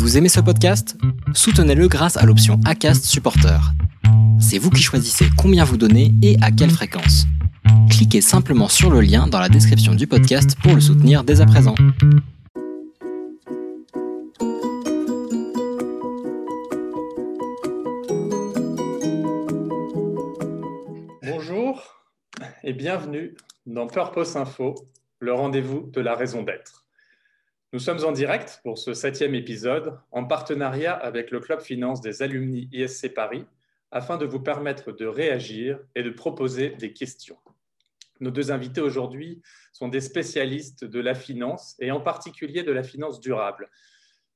Vous aimez ce podcast? Soutenez-le grâce à l'option ACAST Supporter. C'est vous qui choisissez combien vous donnez et à quelle fréquence. Cliquez simplement sur le lien dans la description du podcast pour le soutenir dès à présent. Bonjour et bienvenue dans Purpose Info, le rendez-vous de la raison d'être. Nous sommes en direct pour ce septième épisode en partenariat avec le Club Finance des alumni ISC Paris afin de vous permettre de réagir et de proposer des questions. Nos deux invités aujourd'hui sont des spécialistes de la finance et en particulier de la finance durable.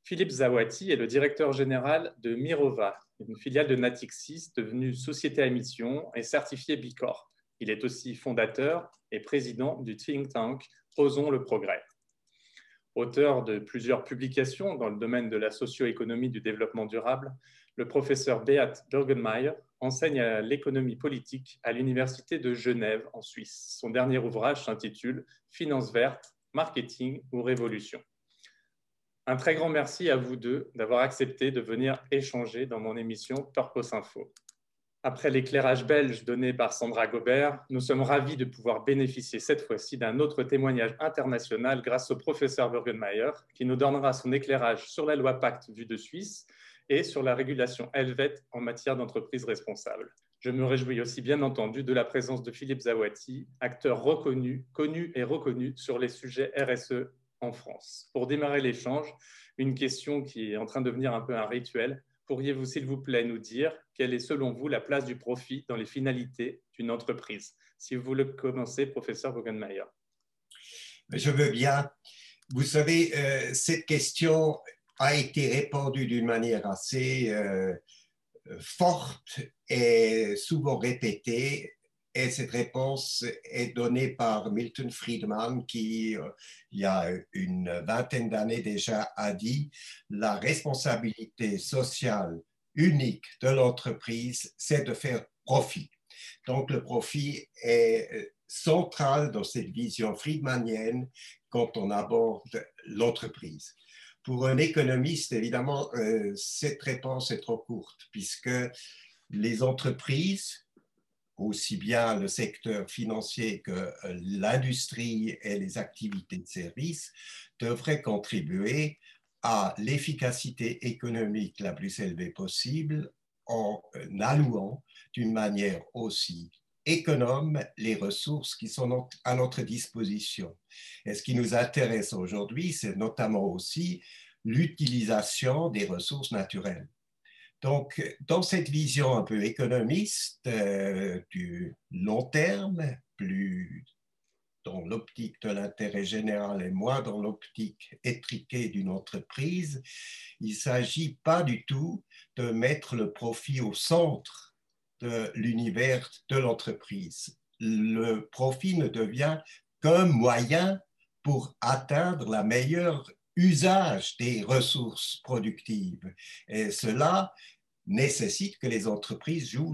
Philippe Zawati est le directeur général de Mirova, une filiale de Natixis devenue société à mission et certifiée Bicorp. Il est aussi fondateur et président du think tank Osons le progrès. Auteur de plusieurs publications dans le domaine de la socio-économie du développement durable, le professeur Beat Bergenmeyer enseigne l'économie politique à l'Université de Genève en Suisse. Son dernier ouvrage s'intitule Finance verte, marketing ou révolution. Un très grand merci à vous deux d'avoir accepté de venir échanger dans mon émission Purpose Info. Après l'éclairage belge donné par Sandra Gobert, nous sommes ravis de pouvoir bénéficier cette fois-ci d'un autre témoignage international grâce au professeur Bergenmeyer, qui nous donnera son éclairage sur la loi Pacte vue de Suisse et sur la régulation helvète en matière d'entreprise responsable. Je me réjouis aussi bien entendu de la présence de Philippe Zawati, acteur reconnu, connu et reconnu sur les sujets RSE en France. Pour démarrer l'échange, une question qui est en train de devenir un peu un rituel pourriez-vous, s'il vous plaît, nous dire quelle est, selon vous, la place du profit dans les finalités d'une entreprise? Si vous voulez commencer, professeur Bogenmeier. Je veux bien. Vous savez, euh, cette question a été répondue d'une manière assez euh, forte et souvent répétée et cette réponse est donnée par Milton Friedman qui, euh, il y a une vingtaine d'années déjà, a dit la responsabilité sociale unique de l'entreprise, c'est de faire profit. Donc le profit est euh, central dans cette vision friedmanienne quand on aborde l'entreprise. Pour un économiste, évidemment, euh, cette réponse est trop courte puisque les entreprises aussi bien le secteur financier que euh, l'industrie et les activités de services devraient contribuer à l'efficacité économique la plus élevée possible en euh, allouant d'une manière aussi économe les ressources qui sont à notre disposition. Et ce qui nous intéresse aujourd'hui, c'est notamment aussi l'utilisation des ressources naturelles. Donc, dans cette vision un peu économiste euh, du long terme, plus dans l'optique de l'intérêt général et moins dans l'optique étriquée d'une entreprise, il ne s'agit pas du tout de mettre le profit au centre de l'univers de l'entreprise. Le profit ne devient qu'un moyen pour atteindre la meilleure usage des ressources productives. Et cela nécessite que les entreprises jouent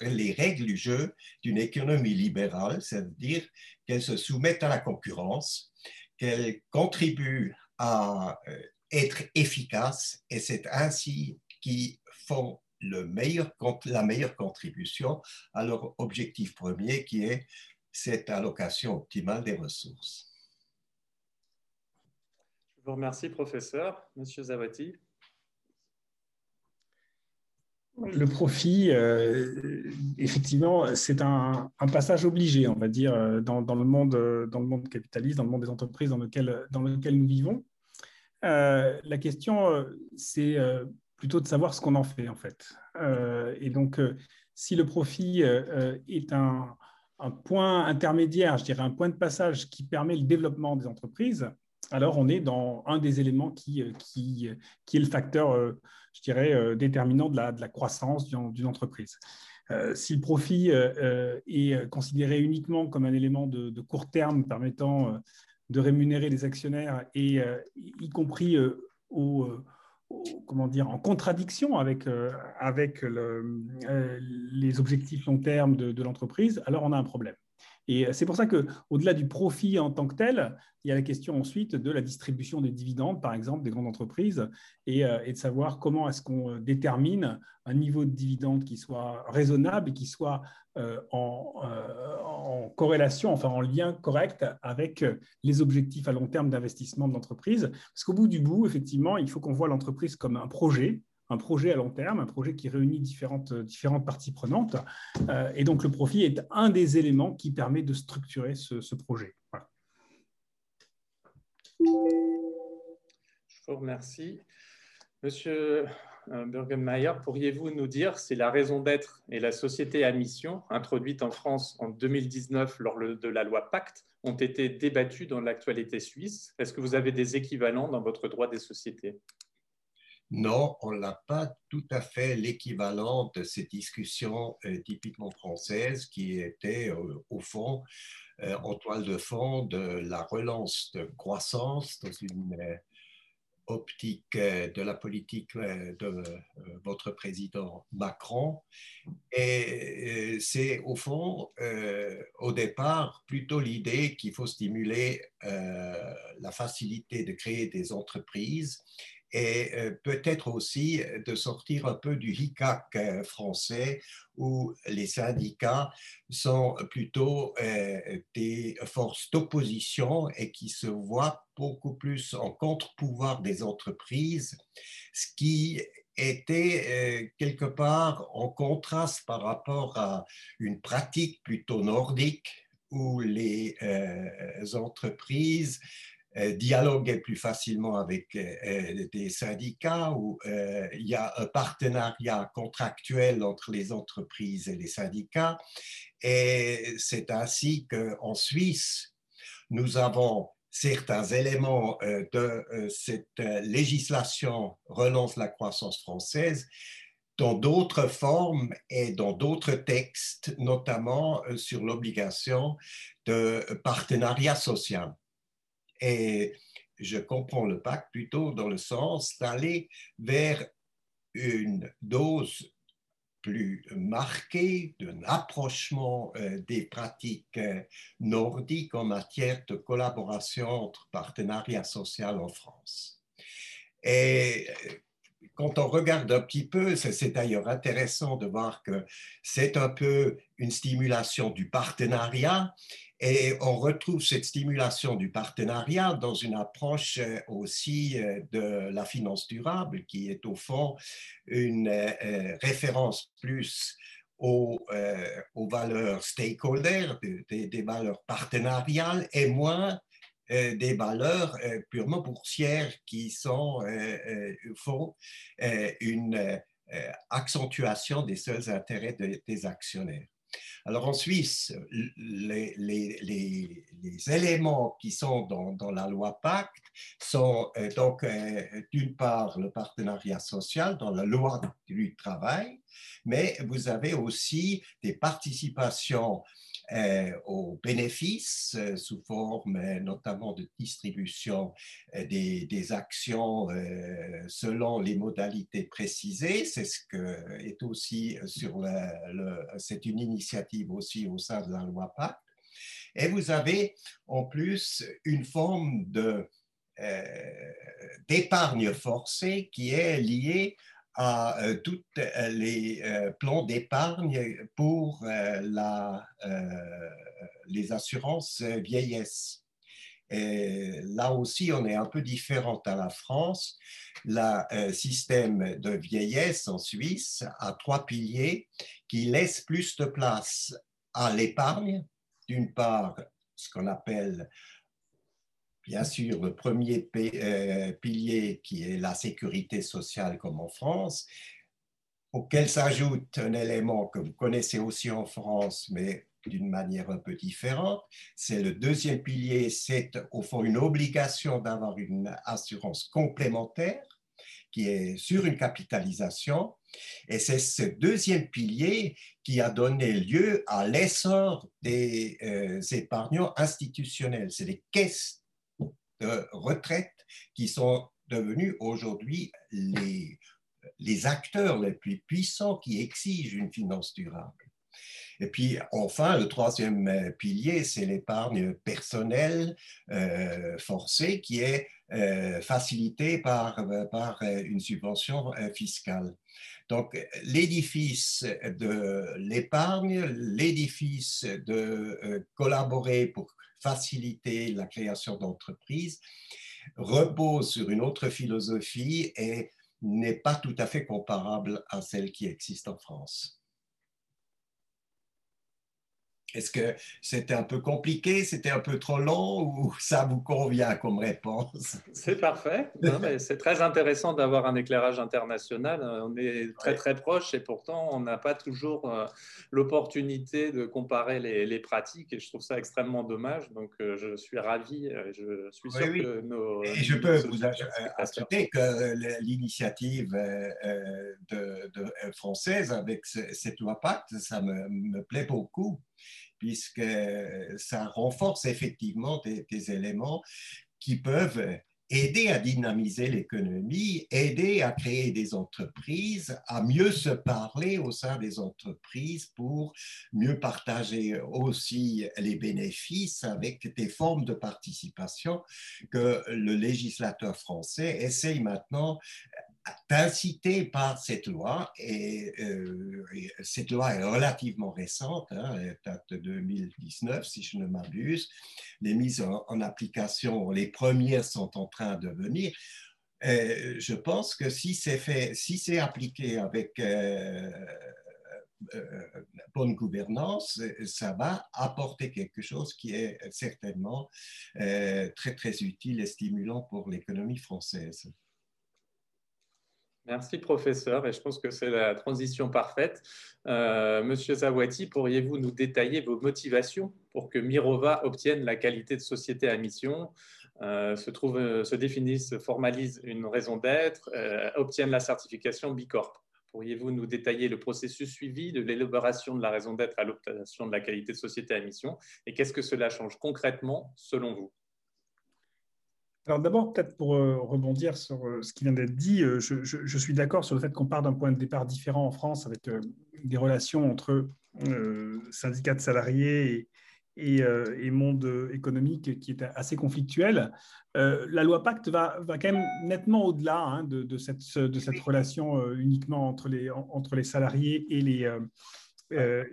les règles du jeu d'une économie libérale, c'est-à-dire qu'elles se soumettent à la concurrence, qu'elles contribuent à euh, être efficaces, et c'est ainsi qu'ils font la meilleure contribution à leur objectif premier, qui est cette allocation optimale des ressources. Je vous remercie, professeur. Monsieur Zavati. Le profit, euh, effectivement, c'est un, passage obligé, on va dire, euh, dans, le monde, dans le monde capitaliste, dans le monde des entreprises dans lequel, dans lequel nous vivons. Euh, la question, c'est plutôt de savoir ce qu'on en fait, en fait. et donc, si le profit est un, point intermédiaire, je dirais un point de passage qui permet le développement des entreprises, alors on est dans un des éléments qui, qui, qui est le facteur je dirais, euh, déterminant de la, de la croissance d'une entreprise. Euh, si le profit euh, est considéré uniquement comme un élément de, court terme permettant de rémunérer les actionnaires, et y compris au, comment dire, en contradiction avec, avec le, les objectifs long terme de, de l'entreprise, alors on a un problème. Et c'est pour ça qu'au-delà du profit en tant que tel, il y a la question ensuite de la distribution des dividendes, par exemple, des grandes entreprises, et, et de savoir comment est-ce qu'on détermine un niveau de dividende qui soit raisonnable et qui soit euh, en, euh, en, corrélation, enfin en lien correct avec les objectifs à long terme d'investissement de l'entreprise. Parce qu'au bout du bout, effectivement, il faut qu'on voit l'entreprise comme un projet, un projet à long terme, un projet qui réunit différentes, différentes parties prenantes. Euh, et donc le profit est un des éléments qui permet de structurer ce, projet. Je vous remercie. Monsieur euh, Burgenmeier, pourriez-vous nous dire si la raison d'être et la société à mission, introduite en France en 2019 lors de la loi Pacte, ont été débattues dans l'actualité suisse? Est-ce que vous avez des équivalents dans votre droit des sociétés? Non, on n'a pas tout à fait l'équivalent de ces discussions euh, typiquement françaises qui étaient euh, au fond en toile de fond de la relance de croissance dans une optique euh, de la politique euh, de euh, votre président Macron. Et c'est au fond, au départ, plutôt l'idée qu'il faut stimuler la facilité de créer des entreprises et euh, peut-être aussi de sortir un peu du hicac euh, français où les syndicats sont plutôt euh, des forces d'opposition et qui se voient beaucoup plus en contre-pouvoir des entreprises, ce qui était quelque part en contraste par rapport à une pratique plutôt nordique où les entreprises euh, dialoguer plus facilement avec euh, euh, des syndicats, où il y a un partenariat contractuel entre les entreprises et les syndicats. Et c'est ainsi qu'en Suisse, nous avons certains éléments de cette législation relance la croissance française dans d'autres formes et dans d'autres textes, notamment sur l'obligation de partenariat social. Et je comprends le pacte plutôt dans le sens d'aller vers une dose plus marquée d'un approchement euh, des pratiques euh, nordiques en matière de collaboration entre partenariats sociaux en France. Et euh, quand on regarde un petit peu, c'est d'ailleurs intéressant de voir que c'est un peu une stimulation du partenariat et on retrouve cette stimulation du partenariat dans une approche euh, aussi euh, de la finance durable, qui est au fond une euh, référence plus aux, valeurs stakeholder, des, valeurs partenariales, et moins des valeurs purement boursières qui sont font une accentuation des seuls intérêts des actionnaires. Alors en Suisse, les, éléments qui sont dans, la loi Pacte sont euh, donc euh, d'une part le partenariat social dans la loi du travail, mais vous avez aussi des participations aux bénéfices euh, sous forme euh, notamment de distribution des, actions selon les modalités précisées. C'est ce que est aussi sur c'est une initiative aussi au sein de la loi PAC. Et vous avez en plus une forme de d'épargne forcée qui est liée à euh, tous euh, les euh, plans d'épargne pour les assurances vieillesse. Là aussi, on est un peu différent à la France. Le système de vieillesse en Suisse a trois piliers qui laissent plus de place à l'épargne. D'une part, ce qu'on appelle bien sûr le premier euh, pilier qui est la sécurité sociale comme en France, auquel s'ajoute un élément que vous connaissez aussi en France, mais d'une manière un peu différente. C'est le deuxième pilier, c'est au fond une obligation d'avoir une assurance complémentaire qui est sur une capitalisation. Et c'est ce deuxième pilier qui a donné lieu à l'essor des euh, épargnants institutionnels. C'est les caisses de retraite qui sont devenus aujourd'hui les, les acteurs les plus puissants qui exigent une finance durable. Et puis enfin, le troisième pilier, c'est l'épargne personnelle forcée qui est facilitée par, par une subvention fiscale. Donc, l'édifice de l'épargne, l'édifice de collaborer pour faciliter la création d'entreprises, repose sur une autre philosophie et n'est pas tout à fait comparable à celle qui existe en France. Est-ce que c'était un peu compliqué, c'était un peu trop long ou ça vous convient comme réponse? C'est parfait. C'est très intéressant d'avoir un éclairage international. On est très très proche et pourtant on n'a pas toujours euh, l'opportunité de comparer les, pratiques et je trouve ça extrêmement dommage. Donc euh, je suis ravi. Je suis sûr que nos. Et je peux vous ajouter que l'initiative euh, de, française avec cette loi Pacte, ça me plaît beaucoup puisque ça renforce effectivement des, éléments qui peuvent aider à dynamiser l'économie, aider à créer des entreprises, à mieux se parler au sein des entreprises pour mieux partager aussi les bénéfices avec des formes de participation que le législateur français essaye maintenant incité par cette loi, euh, et, cette loi est relativement récente, hein, date de 2019 si je ne m'abuse, les mises en, application, les premières sont en train de venir. Euh, je pense que si c'est fait, si c'est appliqué avec euh, bonne gouvernance, ça va apporter quelque chose qui est certainement très très utile et stimulant pour l'économie française. Merci, professeur. Et je pense que c'est la transition parfaite. Euh, Monsieur Zawati, pourriez-vous nous détailler vos motivations pour que Mirova obtienne la qualité de société à mission, euh, se, trouve, se définisse, formalise une raison d'être, euh, obtienne la certification Bicorp Pourriez-vous nous détailler le processus suivi de l'élaboration de la raison d'être à l'obtention de la qualité de société à mission? Et qu'est-ce que cela change concrètement selon vous? Alors d'abord, peut-être pour euh, rebondir sur euh, ce qui vient d'être dit, euh, je, suis d'accord sur le fait qu'on part d'un point de départ différent en France avec des relations entre syndicats de salariés et, monde économique qui est assez conflictuel. la loi Pacte va, quand même nettement au-delà hein, de, cette, relation uniquement entre les, salariés et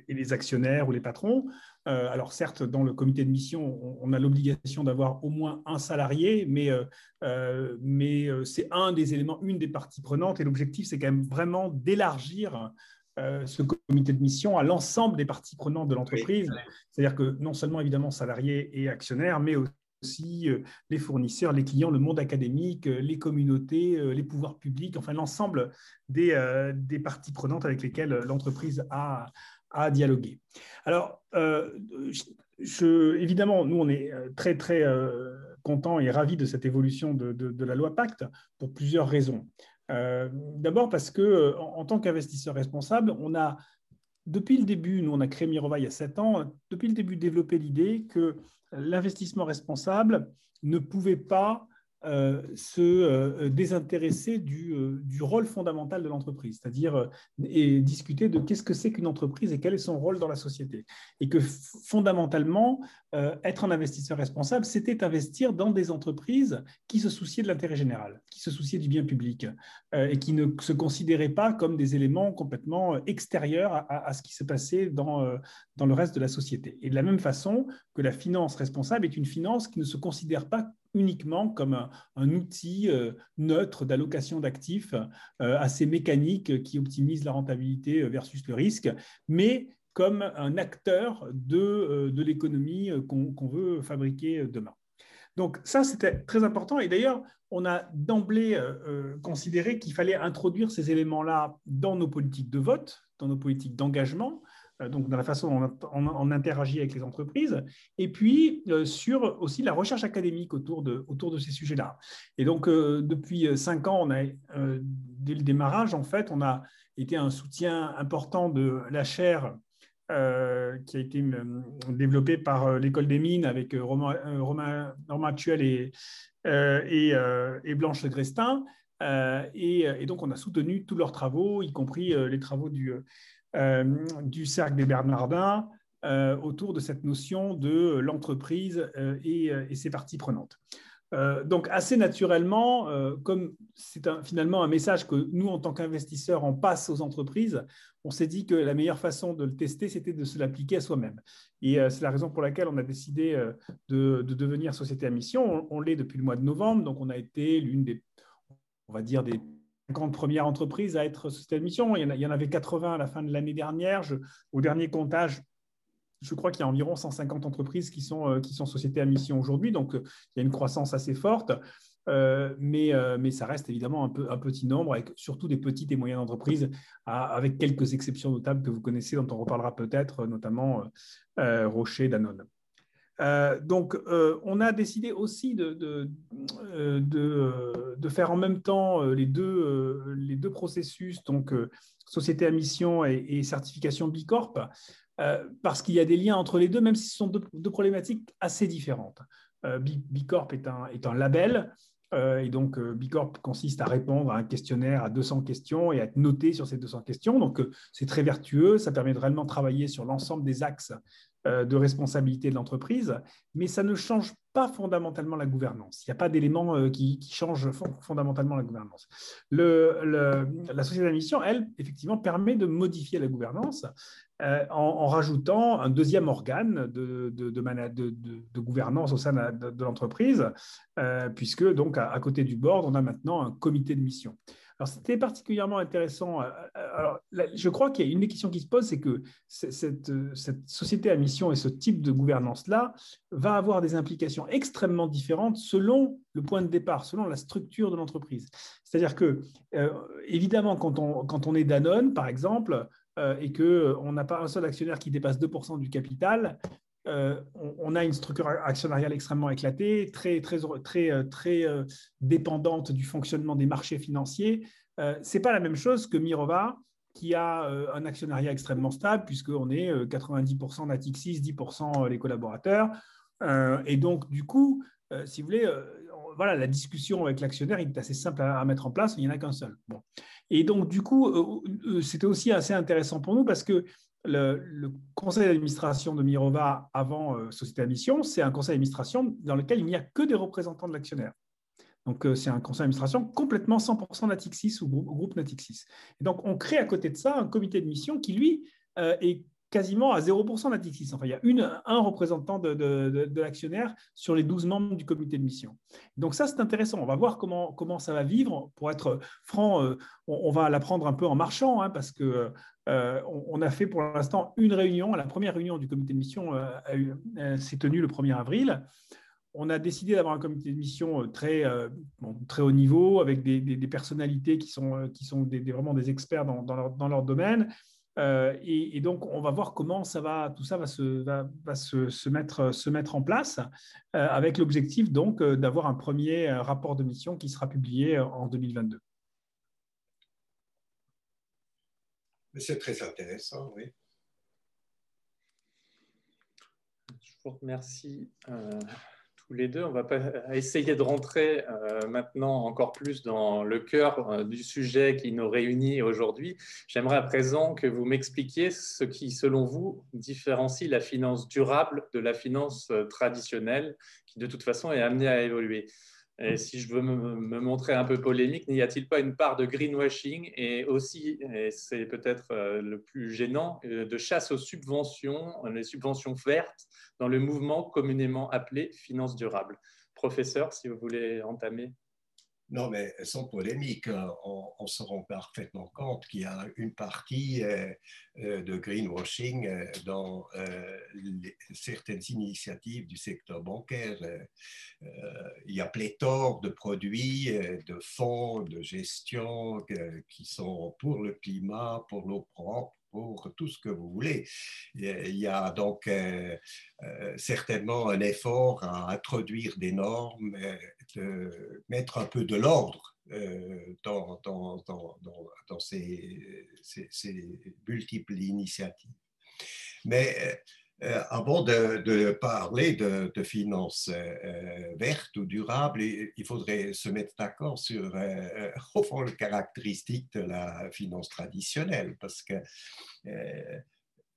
les actionnaires ou les patrons. Euh, alors certes, dans le comité de mission, on, a l'obligation d'avoir au moins un salarié, mais, euh, euh, mais c'est un des éléments, une des parties prenantes, et l'objectif, c'est quand même vraiment d'élargir ce comité de mission à l'ensemble des parties prenantes de l'entreprise. C'est-à-dire que non seulement évidemment salariés et actionnaires, mais aussi les fournisseurs, les clients, le monde académique, les communautés, les pouvoirs publics, enfin l'ensemble des, des parties prenantes avec lesquelles l'entreprise a, à dialoguer. Alors, euh, évidemment, nous, on est euh, très, très euh, contents et ravis de cette évolution de, la loi Pacte pour plusieurs raisons. D'abord parce que, en, tant qu'investisseur responsable, on a, depuis le début, nous, on a créé Mirova il y a sept ans, depuis le début, développé l'idée que l'investissement responsable ne pouvait pas euh, se euh, désintéresser du, euh, du, rôle fondamental de l'entreprise, c'est-à-dire et discuter de qu'est-ce que c'est qu'une entreprise et quel est son rôle dans la société. Et que fondamentalement, être un investisseur responsable, c'était investir dans des entreprises qui se souciaient de l'intérêt général, qui se souciaient du bien public et qui ne se considéraient pas comme des éléments complètement extérieurs à, à ce qui se passait dans, dans le reste de la société. Et de la même façon que la finance responsable est une finance qui ne se considère pas uniquement comme un, outil euh, neutre d'allocation d'actifs euh, assez mécanique qui optimise la rentabilité euh, versus le risque, mais comme un acteur de, l'économie qu'on veut fabriquer demain. Donc ça, c'était très important. Et d'ailleurs, on a d'emblée considéré qu'il fallait introduire ces éléments-là dans nos politiques de vote, dans nos politiques d'engagement, euh, donc dans la façon dont on, interagit avec les entreprises, et puis euh, sur aussi la recherche académique autour de, autour de ces sujets-là. Et donc, euh, depuis cinq ans, on a, dès le démarrage, en fait, on a été un soutien important de la chaire qui a été développée par l'école des mines avec Romain, Romain Norma Actuel et, et, Blanche Grestin. Et, donc, on a soutenu tous leurs travaux, y compris les travaux du du cercle des Bernardins autour de cette notion de l'entreprise et, et, ses parties prenantes. Euh, donc, assez naturellement, euh, comme c'est finalement un message que nous, en tant qu'investisseurs, on passe aux entreprises, on s'est dit que la meilleure façon de le tester, c'était de se l'appliquer à soi-même. Et euh, c'est la raison pour laquelle on a décidé de, devenir société à mission. On, l'est depuis le mois de novembre, donc on a été l'une des, on va dire, des 50 premières entreprises à être société à mission. Il y en, avait 80 à la fin de l'année dernière. au dernier comptage, je crois qu'il y a environ 150 entreprises qui sont, euh, qui sont sociétés à mission aujourd'hui, donc euh, il y a une croissance assez forte. Euh, mais, mais ça reste évidemment un, peu, un petit nombre, avec surtout des petites et moyennes entreprises, avec quelques exceptions notables que vous connaissez, dont on reparlera peut-être, notamment Rocher, Danone. Donc, on a décidé aussi de, de, faire en même temps les deux, processus, donc société à mission et, certification Bicorp, euh, parce qu'il y a des liens entre les deux, même si ce sont deux, problématiques assez différentes. Euh, Bicorp est un, est un label, euh, et donc Bicorp consiste à répondre à un questionnaire à 200 questions et à être noté sur ces 200 questions. Donc c'est très vertueux, ça permet de réellement travailler sur l'ensemble des axes de responsabilité de l'entreprise, mais ça ne change pas fondamentalement la gouvernance. Il n'y a pas d'éléments qui, qui, changent fondamentalement la gouvernance. La société d'admission, elle, effectivement, permet de modifier la gouvernance euh, en, rajoutant un deuxième organe de, de, gouvernance au sein de, l'entreprise, euh, puisque donc à, côté du board, on a maintenant un comité de mission. Alors c'était particulièrement intéressant. Euh, alors, je crois qu'il y a une des questions qui se pose, c'est que cette, cette, société à mission et ce type de gouvernance-là va avoir des implications extrêmement différentes selon le point de départ, selon la structure de l'entreprise. C'est-à-dire que, évidemment, quand on, quand on est Danone, par exemple, euh, et qu'on euh, n'a pas un seul actionnaire qui dépasse 2% du capital, euh, on, a une structure actionnariale extrêmement éclatée, très, très, très, très dépendante du fonctionnement des marchés financiers. Ce n'est pas la même chose que Mirova, qui a un actionnariat extrêmement stable, puisqu'on est 90% Natixis, 10% les collaborateurs. et donc, du coup, si vous voulez, voilà, la discussion avec l'actionnaire est assez simple à, mettre en place, il n'y en a qu'un seul. Et donc, du coup, euh, euh, c'était aussi assez intéressant pour nous parce que le, conseil d'administration de Mirova avant euh, Société à Mission, c'est un conseil d'administration dans lequel il n'y a que des représentants de l'actionnaire. Donc, c'est un conseil d'administration complètement 100% Natixis ou groupe Natixis. Et donc, on crée à côté de ça un comité de mission qui, lui, est quasiment à 0% d'Atixis. Enfin, il y a un représentant de, l'actionnaire sur les 12 membres du comité de mission. Donc ça, c'est intéressant. On va voir comment, ça va vivre. Pour être franc, euh, on, va l'apprendre un peu en marchant, hein, parce que euh, on, a fait pour l'instant une réunion. La première réunion du comité de mission euh, s'est tenue le 1er avril. On a décidé d'avoir un comité de mission très, très haut niveau, avec des, personnalités qui sont, qui sont vraiment des experts dans, leur, dans leur domaine euh, et, donc, on va voir comment ça va, tout ça va se, va, se, se, mettre, se mettre en place, euh, avec l'objectif donc euh, d'avoir un premier rapport de mission qui sera publié en 2022. C'est très intéressant, oui. Je vous remercie les deux. On va pas essayer de rentrer euh, maintenant encore plus dans le cœur euh, du sujet qui nous réunit aujourd'hui. J'aimerais à présent que vous m'expliquiez ce qui, selon vous, différencie la finance durable de la finance euh, traditionnelle, qui de toute façon est amenée à évoluer. Et si je veux me, montrer un peu polémique, n'y a-t-il pas une part de greenwashing et aussi, et c'est peut-être euh, le plus gênant, euh, de chasse aux subventions, les subventions vertes, dans le mouvement communément appelé finance durable? Professeur, si vous voulez entamer. Non, mais sans polémique, euh, on, se rend parfaitement compte qu'il y a une partie euh, euh, de greenwashing dans certaines initiatives du secteur bancaire. Il y a pléthore de produits, de fonds, de gestion qui sont pour le climat, pour l'eau propre, tout ce que vous voulez. Il y a donc euh, euh, certainement un effort à introduire des normes, euh, de mettre un peu de l'ordre dans, dans, dans, dans ces, ces, multiples initiatives. Mais avant de, parler de, finances euh, vertes ou durables, il faudrait se mettre d'accord sur, au fond, les caractéristiques de la finance traditionnelle, parce que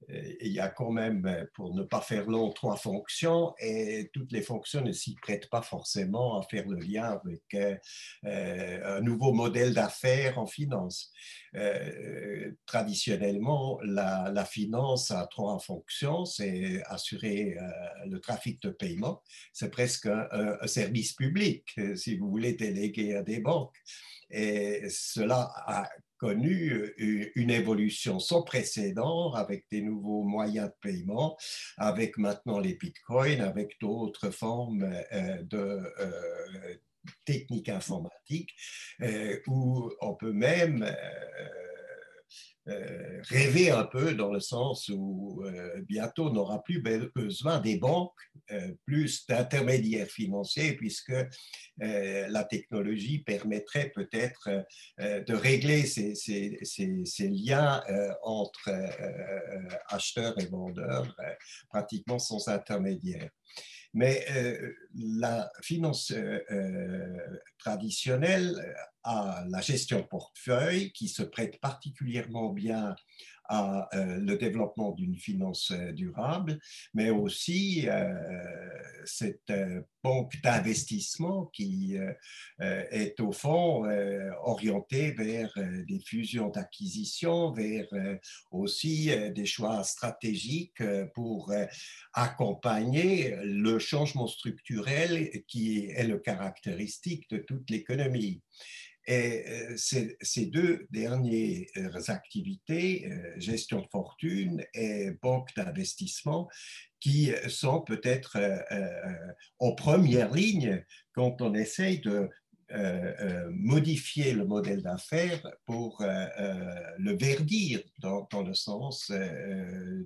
il y a quand même, pour ne pas faire long, trois fonctions et toutes les fonctions ne s'y prêtent pas forcément à faire le lien avec euh, un nouveau modèle d'affaires en finance. Euh, traditionnellement, la, finance a trois fonctions. C'est assurer euh, le trafic de paiement. C'est presque un, service public, si vous voulez, délégué à des banques. Et cela a connu euh, une évolution sans précédent avec des nouveaux moyens de paiement, avec maintenant les bitcoins, avec d'autres formes euh, de euh, techniques informatiques, où on peut même euh, rêver un peu dans le sens où euh, bientôt on n'aura plus besoin des banques, euh, plus d'intermédiaires financiers, puisque la technologie permettrait peut-être de régler ces, ces, liens entre acheteurs et vendeurs pratiquement sans intermédiaire. Mais euh, la finance euh, euh, traditionnelle a la gestion portefeuille qui se prête particulièrement bien à euh, le développement d'une finance euh, durable, mais aussi euh, cette banque d'investissement qui est au fond orientée vers des fusions d'acquisition, vers aussi des choix stratégiques pour accompagner le changement structurel qui est le caractéristique de toute l'économie. Et euh, ces, deux dernières activités, euh, gestion de fortune et banque d'investissement, qui sont peut-être euh, en première ligne quand on essaye de modifier le modèle d'affaires pour le verdir dans, dans le sens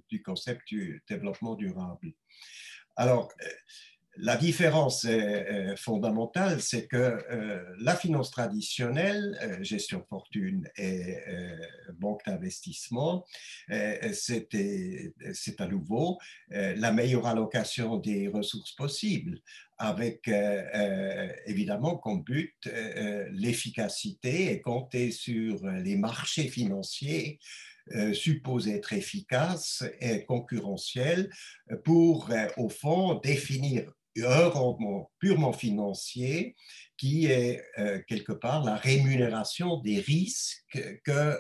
du concept du développement durable. Alors, la différence fondamentale, c'est que euh, la finance traditionnelle, euh, gestion fortune et euh, banque d'investissement, c'est à nouveau la meilleure allocation des ressources possibles, avec évidemment comme but l'efficacité et compter sur les marchés financiers euh, suppose être efficace et concurrentiel pour, au fond, définir un rendement purement financier qui est euh, quelque part la rémunération des risques que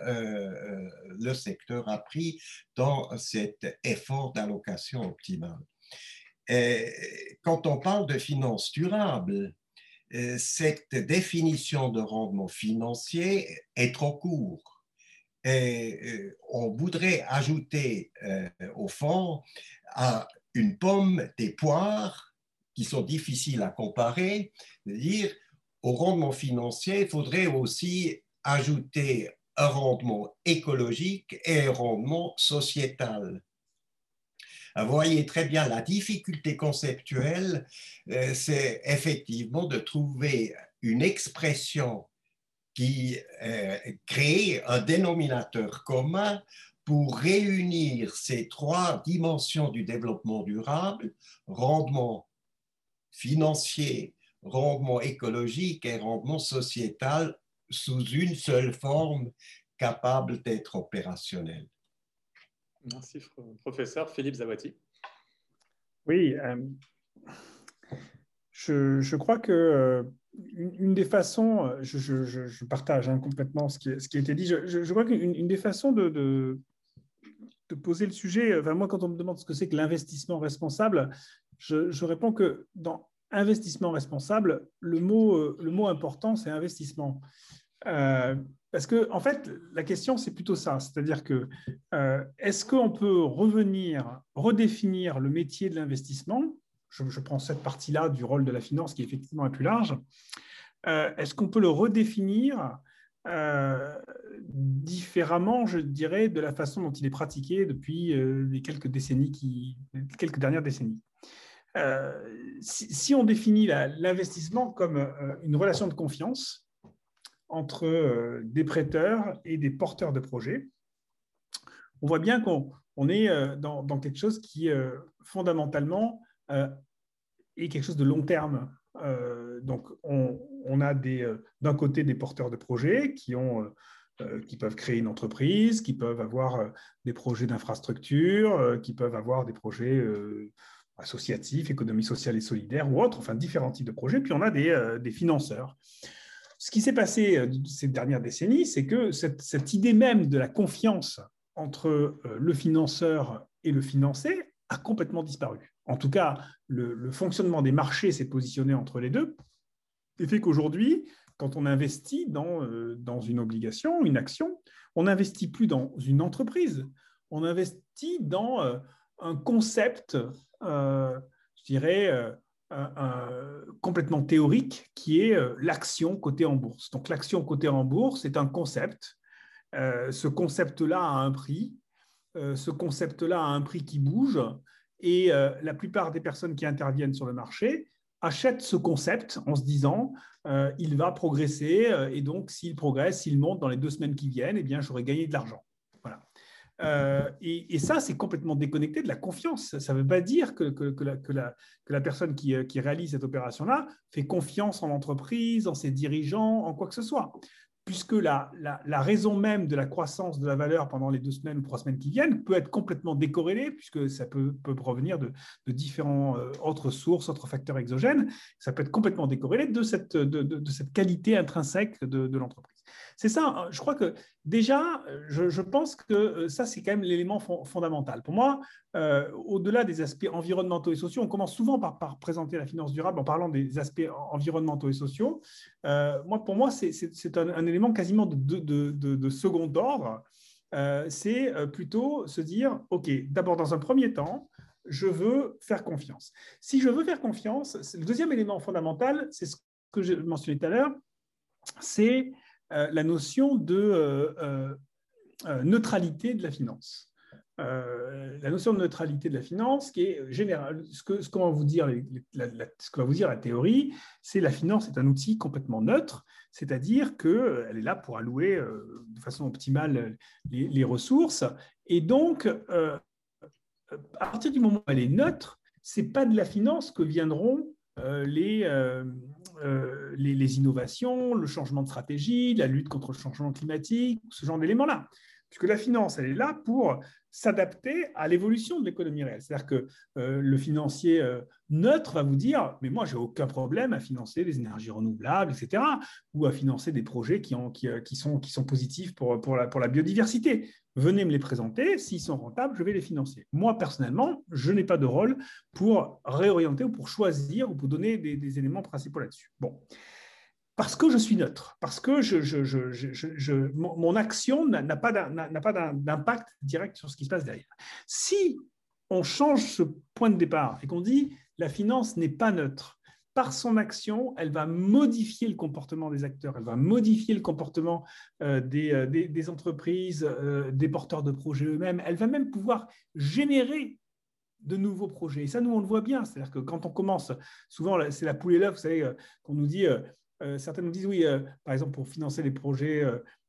le secteur a pris dans cet effort d'allocation optimale. Quand on parle de finances durables, cette définition de rendement financier est trop courte euh, on voudrait ajouter euh, au fond à une pomme des poires qui sont difficiles à comparer, c'est-à-dire au rendement financier, il faudrait aussi ajouter un rendement écologique et un rendement sociétal. Vous voyez très bien la difficulté conceptuelle, euh, c'est effectivement de trouver une expression qui euh, crée un dénominateur commun pour réunir ces trois dimensions du développement durable, rendement financier, rendement écologique et rendement sociétal sous une seule forme capable d'être opérationnelle. Merci, professeur Philippe Zawati. Oui, euh, je, je, crois que euh, une, des façons, je, partage hein, complètement ce qui, ce qui, a été dit, je, crois qu'une des façons de, de, poser le sujet, enfin moi quand on me demande ce que c'est que l'investissement responsable, je, réponds que dans investissement responsable, le mot, euh, important, c'est investissement. Euh, parce que, en fait, la question, c'est plutôt ça. C'est-à-dire que, est-ce qu'on peut revenir, redéfinir le métier de l'investissement? Je, prends cette partie-là du rôle de la finance qui est effectivement un plus large. Euh, est-ce qu'on peut le redéfinir euh, différemment, je dirais, de la façon dont il est pratiqué depuis euh, les quelques décennies qui, quelques dernières décennies? Si, on définit l'investissement comme une relation de confiance entre des prêteurs et des porteurs de projets, on voit bien qu'on on est dans, quelque chose qui, fondamentalement, est quelque chose de long terme. donc, on, a d'un côté des porteurs de projets qui, qui peuvent créer une entreprise, qui peuvent avoir des projets d'infrastructure, qui peuvent avoir des projets associatifs, économie sociale et solidaire ou autres, enfin différents types de projets. Puis on a des, des financeurs. Ce qui s'est passé euh, ces dernières décennies, c'est que cette, idée même de la confiance entre euh, le financeur et le financé a complètement disparu. En tout cas, le, fonctionnement des marchés s'est positionné entre les deux et fait qu'aujourd'hui, quand on investit dans, euh, dans une obligation, une action, on n'investit plus dans une entreprise, on investit dans un concept, je dirais, complètement théorique qui est euh, l'action cotée en bourse. Donc l'action cotée en bourse est un concept. Euh, ce concept-là a un prix. Euh, ce concept-là a un prix qui bouge. Et la plupart des personnes qui interviennent sur le marché achètent ce concept en se disant il va progresser et donc s'il progresse, s'il monte dans les deux semaines qui viennent, eh bien j'aurai gagné de l'argent. Euh, et, ça, c'est complètement déconnecté de la confiance. Ça ne veut pas dire que, la, personne qui, qui réalise cette opération-là fait confiance en l'entreprise, en ses dirigeants, en quoi que ce soit puisque la, raison même de la croissance de la valeur pendant les deux semaines ou trois semaines qui viennent peut être complètement décorrélée, puisque ça peut, provenir de, de différentes euh, autres sources, autres facteurs exogènes, ça peut être complètement décorrélé de cette qualité intrinsèque de, l'entreprise. C'est ça, hein, je crois que déjà, je, pense que euh, ça, c'est quand même l'élément fondamental. Pour moi, euh, au-delà des aspects environnementaux et sociaux, on commence souvent par, présenter la finance durable en parlant des aspects environnementaux et sociaux. moi, pour moi, c'est un, élément quasiment de, second ordre, euh, c'est euh, plutôt se dire, OK, d'abord dans un premier temps, je veux faire confiance. Si je veux faire confiance, le deuxième élément fondamental, c'est ce que j'ai mentionné tout à l'heure, c'est euh, la notion de neutralité de la finance. Euh, la notion de neutralité de la finance, qui est générale, ce que, ce va vous dire, la, ce que va vous dire la théorie, c'est la finance est un outil complètement neutre, c'est-à-dire qu'elle est là pour allouer euh, de façon optimale les, ressources, et donc euh, à partir du moment où elle est neutre, c'est pas de la finance que viendront les, les, les, innovations, le changement de stratégie, la lutte contre le changement climatique, ce genre d'éléments-là puisque la finance, elle est là pour s'adapter à l'évolution de l'économie réelle. C'est-à-dire que euh, le financier euh, neutre va vous dire, mais moi, j'ai aucun problème à financer les énergies renouvelables, etc., ou à financer des projets qui, ont, qui, euh, qui, sont, positifs pour la biodiversité. Venez me les présenter, s'ils sont rentables, je vais les financer. Moi, personnellement, je n'ai pas de rôle pour réorienter ou pour choisir ou pour donner des, éléments principaux là-dessus. Bon parce que je suis neutre, parce que mon, action n'a pas d'impact direct sur ce qui se passe derrière. Si on change ce point de départ et qu'on dit la finance n'est pas neutre, par son action, elle va modifier le comportement des acteurs, elle va modifier le comportement euh, euh, des, entreprises, euh, des porteurs de projets eux-mêmes, elle va même pouvoir générer de nouveaux projets. Et ça, nous, on le voit bien. C'est-à-dire que quand on commence, souvent, c'est la poule et l'œuf, vous savez, qu'on nous dit, certains nous disent oui, par exemple, pour financer des projets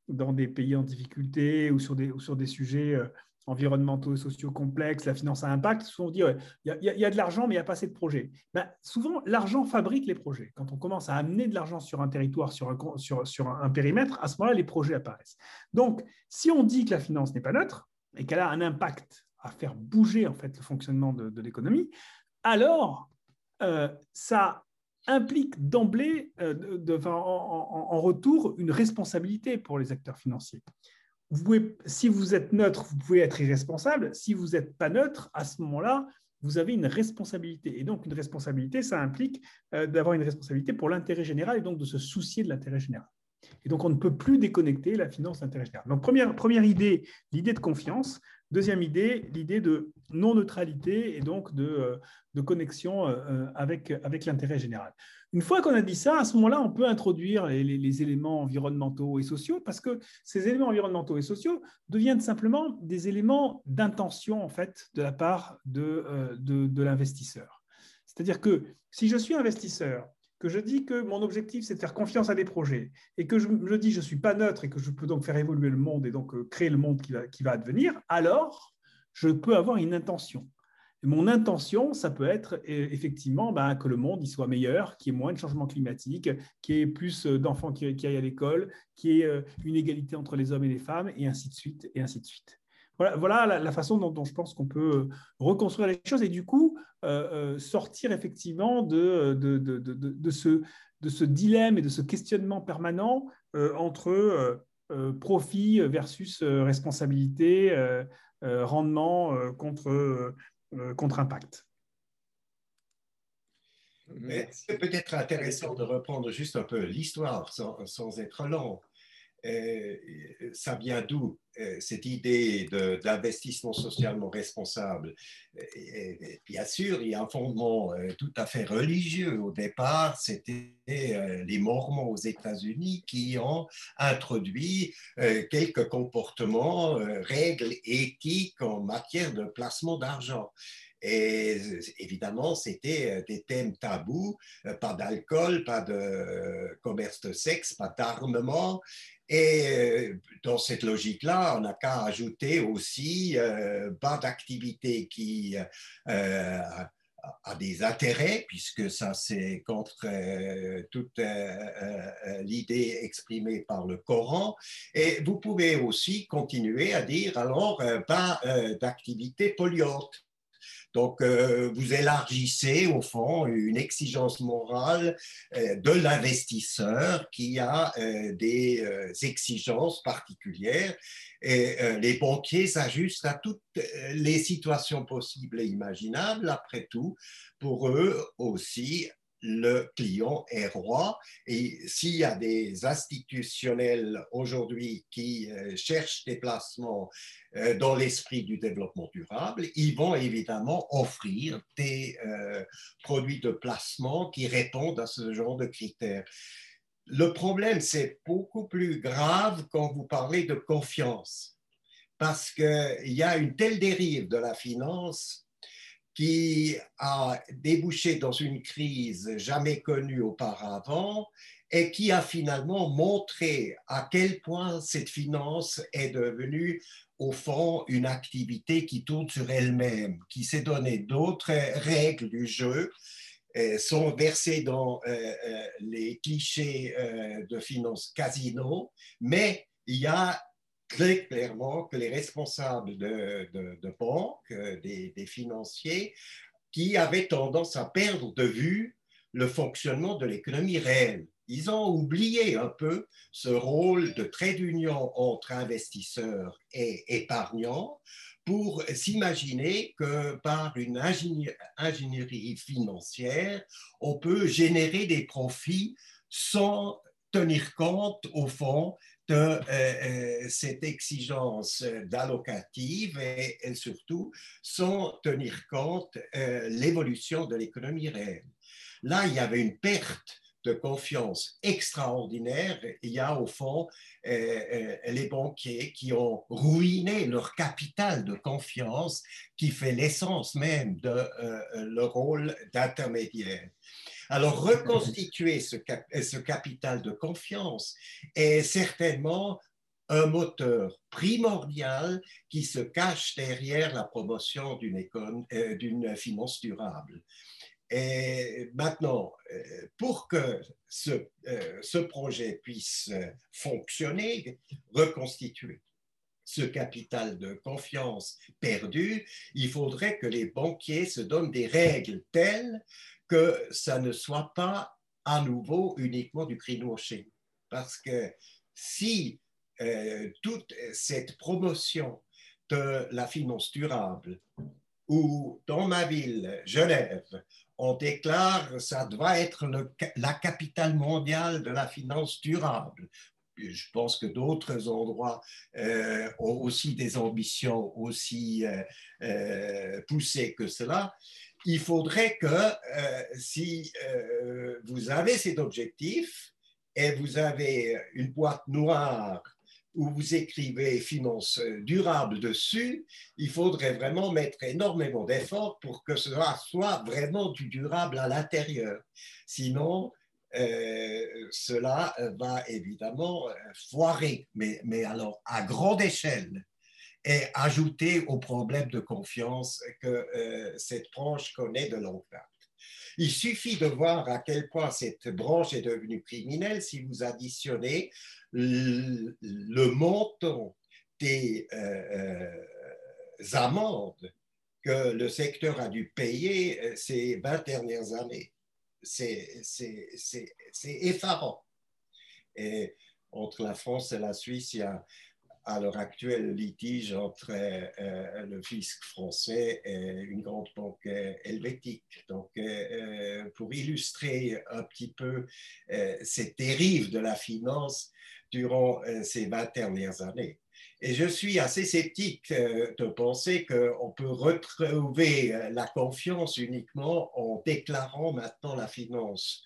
dans des pays en difficulté ou sur des, sur des sujets environnementaux sociaux complexes, la finance un impact. Souvent, on dit il y, a de l'argent, mais il n'y a pas assez de projets. Ben, souvent, l'argent fabrique les projets. Quand on commence à amener de l'argent sur un territoire, sur un, sur, un périmètre, à ce moment-là, les projets apparaissent. Donc, si on dit que la finance n'est pas neutre et qu'elle a un impact à faire bouger en fait le fonctionnement de, l'économie, alors ça implique d'emblée, euh, en, retour, une responsabilité pour les acteurs financiers. Si vous êtes neutre, vous pouvez être irresponsable. Si vous n'êtes pas neutre, à ce moment-là, vous avez une responsabilité. Et donc, une responsabilité, ça implique euh, d'avoir une responsabilité pour l'intérêt général et donc de se soucier de l'intérêt général. Et donc, on ne peut plus déconnecter la finance de l'intérêt général. Donc, première idée, l'idée de confiance. Deuxième idée, l'idée de non-neutralité et donc de, euh, de connexion euh, euh, avec, avec l'intérêt général. Une fois qu'on a dit ça, à ce moment-là, on peut introduire les, éléments environnementaux et sociaux parce que ces éléments environnementaux et sociaux deviennent simplement des éléments d'intention en fait de la part de, de, de l'investisseur. C'est-à-dire que si je suis investisseur que je dis que mon objectif, c'est de faire confiance à des projets, et que je me dis je ne suis pas neutre et que je peux donc faire évoluer le monde et donc créer le monde qui va, qui va advenir, alors je peux avoir une intention. mon intention, ça peut être effectivement ben, que le monde y soit meilleur, qu'il y ait moins de changements climatiques, qu'il y ait plus d'enfants qui, qui, aillent à l'école, qu'il y ait une égalité entre les hommes et les femmes, et ainsi de suite, et ainsi de suite. Voilà, la, façon dont, je pense qu'on peut reconstruire les choses et du coup euh, euh, sortir effectivement de, de, ce, de, ce, dilemme et de ce questionnement permanent euh, entre profit versus responsabilité, rendement contre, contre impact. C'est peut-être intéressant de reprendre juste un peu l'histoire sans, sans, être long. Euh, ça vient d'où euh, cette idée d'investissement socialement responsable? Bien sûr, il y a un fondement euh, tout à fait religieux. Au départ, c'était les Mormons aux États-Unis qui ont introduit quelques comportements, règles éthiques en matière de placement d'argent. Et évidemment, c'était des thèmes tabous, pas d'alcool, pas de commerce de sexe, pas d'armement. Et euh, dans cette logique-là, on n'a qu'à ajouter aussi euh, pas d'activité qui euh, a des intérêts, puisque ça c'est contre toute l'idée exprimée par le Coran. Et vous pouvez aussi continuer à dire alors pas d'activité polluante. Donc, euh, vous élargissez au fond une exigence morale euh, de l'investisseur qui a euh, des exigences particulières et les banquiers s'ajustent à toutes les situations possibles et imaginables. Après tout, pour eux aussi, le client est roi. Et s'il y a des institutionnels aujourd'hui qui euh, cherchent des placements euh, dans l'esprit du développement durable, ils vont évidemment offrir des euh, produits de placement qui répondent à ce genre de critères. Le problème, c'est beaucoup plus grave quand vous parlez de confiance, parce qu'il y a une telle dérive de la finance qui a débouché dans une crise jamais connue auparavant et qui a finalement montré à quel point cette finance est devenue au fond une activité qui tourne sur elle-même, qui s'est donné d'autres règles du jeu, euh, sont versées dans euh, euh, les clichés de finance casino, mais il y a très clairement que les responsables de, banques, euh, des, financiers, qui avaient tendance à perdre de vue le fonctionnement de l'économie réelle. Ils ont oublié un peu ce rôle de trait d'union entre investisseurs et épargnants pour s'imaginer que par une ingénierie financière, on peut générer des profits sans tenir compte, au fond, de euh, euh, cette exigence d'allocative et, surtout sans tenir compte euh, l'évolution de l'économie réelle. Là, il y avait une perte de confiance extraordinaire. Il y a au fond les banquiers qui ont ruiné leur capital de confiance qui fait l'essence même de leur rôle d'intermédiaire. Alors, reconstituer ce, capital de confiance est certainement un moteur primordial qui se cache derrière la promotion d'une euh, finance durable. Et maintenant, euh, pour que ce, euh, ce projet puisse fonctionner, reconstituer ce capital de confiance perdu, il faudrait que les banquiers se donnent des règles telles que ça ne soit pas à nouveau uniquement du greenwashing. Parce que si euh, toute cette promotion de la finance durable, ou dans ma ville, Genève, on déclare que ça doit être la capitale mondiale de la finance durable. Je pense que d'autres endroits euh, ont aussi des ambitions aussi euh, poussées que cela il faudrait que euh, si euh, vous avez cet objectif et vous avez une boîte noire où vous écrivez finance durable dessus, il faudrait vraiment mettre énormément d'efforts pour que cela soit vraiment du durable à l'intérieur. Sinon, euh, cela va évidemment foirer, mais alors à grande échelle. Et ajouter au problème de confiance que cette branche connaît de longue date. Il suffit de voir à quel point cette branche est devenue criminelle si vous additionnez le, montant des amendes que le secteur a dû payer ces 20 dernières années. C'est effarant. Et entre la France et la Suisse, il y a à l'heure actuelle le litige entre euh, le fisc français et une grande banque euh, helvétique. Donc, euh, pour illustrer un petit peu cette dérive de la finance durant ces 20 dernières années. Et je suis assez sceptique de penser qu'on peut retrouver la confiance uniquement en déclarant maintenant la finance,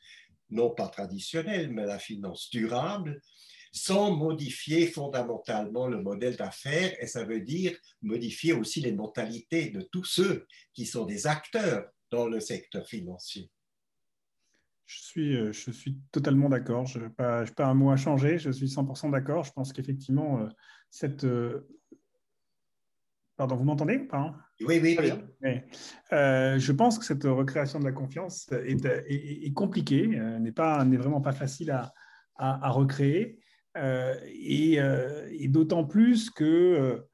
non pas traditionnelle, mais la finance durable, sans modifier fondamentalement le modèle d'affaires, et ça veut dire modifier aussi les mentalités de tous ceux qui sont des acteurs dans le secteur financier. Je suis, euh, je suis totalement d'accord. Je n'ai pas, pas, un mot à changer. Je suis 100% d'accord. Je pense qu'effectivement, euh, cette. Euh, pardon, vous m'entendez Oui, oui, oui. je pense que cette recréation de la confiance est, est, compliquée, n'est vraiment pas facile à, à recréer. Euh, euh, et, d'autant plus que,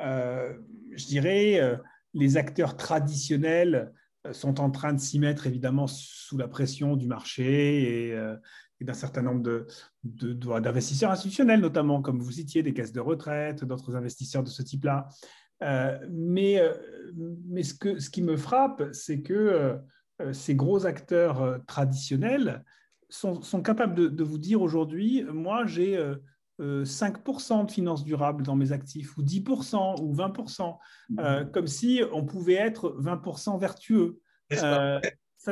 euh, je dirais, les acteurs traditionnels sont en train de s'y mettre évidemment sous la pression du marché et, d'un certain nombre d'investisseurs institutionnels, notamment, comme vous citiez, des caisses de retraite, d'autres investisseurs de ce type-là. mais ce qui me frappe, c'est que ces gros acteurs traditionnels sont, capables de, vous dire aujourd'hui, moi j'ai 5% euh, euh, de finances durables dans mes actifs, ou 10%, ou 20%, euh, mhm. comme si on pouvait être 20% vertueux. ça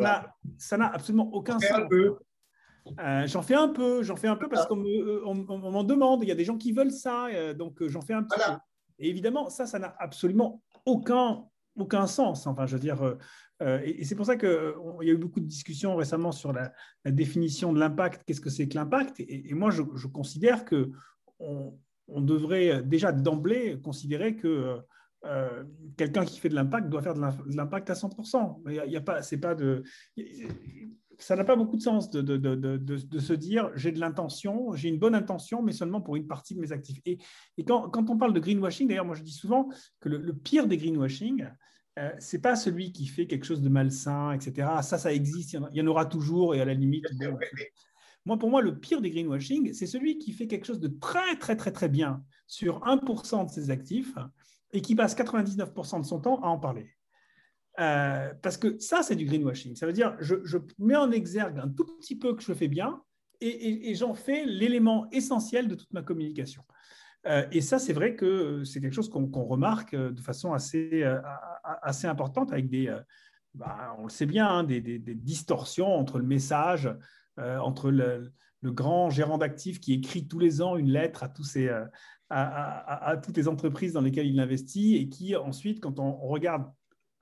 n'a absolument aucun sens. j'en fais un peu, j'en fais un peu parce qu'on m'en demande. Il y a des gens qui veulent ça, donc j'en fais un petit peu. Et évidemment, ça, ça n'a absolument aucun, aucun sens. Enfin, je veux dire, euh, et, c'est pour ça qu'il y a eu beaucoup de discussions récemment sur la, définition de l'impact. Qu'est-ce que c'est que l'impact? Et, moi, je, considère que on, devrait déjà d'emblée considérer que euh, quelqu'un qui fait de l'impact doit faire de l'impact à 100%. Il a, pas, c'est pas ça n'a pas beaucoup de sens de, se dire j'ai de l'intention, j'ai une bonne intention, mais seulement pour une partie de mes actifs. Et, quand, on parle de greenwashing, d'ailleurs, moi je dis souvent que le pire des greenwashing, euh, c'est pas celui qui fait quelque chose de malsain, etc. Ça, ça existe, il y en aura toujours, et à la limite. moi, pour moi, le pire des greenwashing, c'est celui qui fait quelque chose de très, très, très, très bien sur 1% de ses actifs et qui passe 99% de son temps à en parler. Euh, parce que ça, c'est du greenwashing. Ça veut dire, je, je, mets en exergue un tout petit peu que je fais bien et, et j'en fais l'élément essentiel de toute ma communication. Euh, et ça, c'est vrai que c'est quelque chose qu'on remarque euh, de façon assez, euh, assez importante avec des, bah, on le sait bien, hein, des, distorsions entre le message, entre le, grand gérant d'actifs qui écrit tous les ans une lettre à, à, toutes les entreprises dans lesquelles il investit et qui ensuite, quand on regarde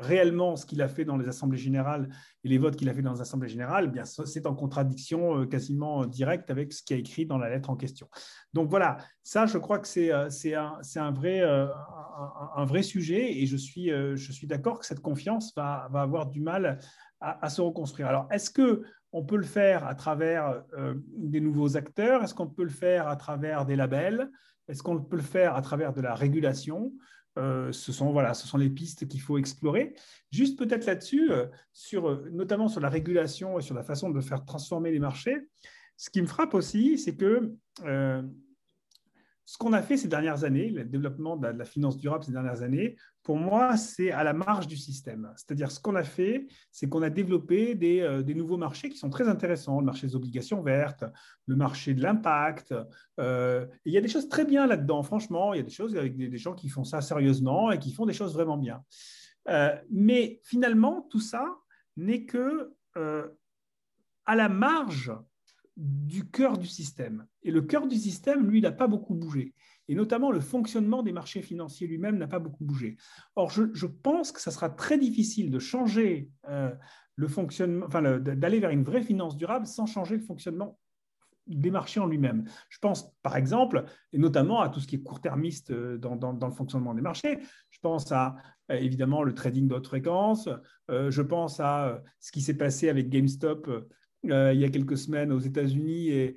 réellement ce qu'il a fait dans les assemblées générales et les votes qu'il a fait dans les assemblées générales, eh bien c'est en contradiction euh, quasiment directe avec ce qui a écrit dans la lettre en question. Donc voilà, ça je crois que c'est euh, un, vrai, euh, sujet et je suis, d'accord que cette confiance va, va avoir du mal à, à se reconstruire. Alors est-ce que on peut le faire à travers des nouveaux acteurs? Est-ce qu'on peut le faire à travers des labels? Est-ce qu'on peut le faire à travers de la régulation? Euh, ce, sont, voilà, ce sont les pistes qu'il faut explorer. Juste peut-être là-dessus, euh, sur, euh, notamment sur la régulation et sur la façon de faire transformer les marchés, ce qui me frappe aussi, c'est que ce qu'on a fait ces dernières années, le développement de la finance durable ces dernières années, pour moi, c'est à la marge du système. C'est-à-dire, ce qu'on a fait, c'est qu'on a développé des, euh, nouveaux marchés qui sont très intéressants, le marché des obligations vertes, le marché de l'impact. Euh, il y a des choses très bien là-dedans, franchement. Il y a des choses avec des, gens qui font ça sérieusement et qui font des choses vraiment bien. Euh, mais finalement, tout ça n'est que à la marge du cœur du système. Et le cœur du système, lui, n'a pas beaucoup bougé. Et notamment, le fonctionnement des marchés financiers lui-même n'a pas beaucoup bougé. Or, je, pense que ça sera très difficile de changer euh, le fonctionnement, enfin, d'aller vers une vraie finance durable sans changer le fonctionnement des marchés en lui-même. Je pense par exemple, et notamment à tout ce qui est court-termiste euh, dans, le fonctionnement des marchés. Je pense à évidemment le trading de haute fréquence. je pense à ce qui s'est passé avec GameStop il y a quelques semaines aux États-Unis et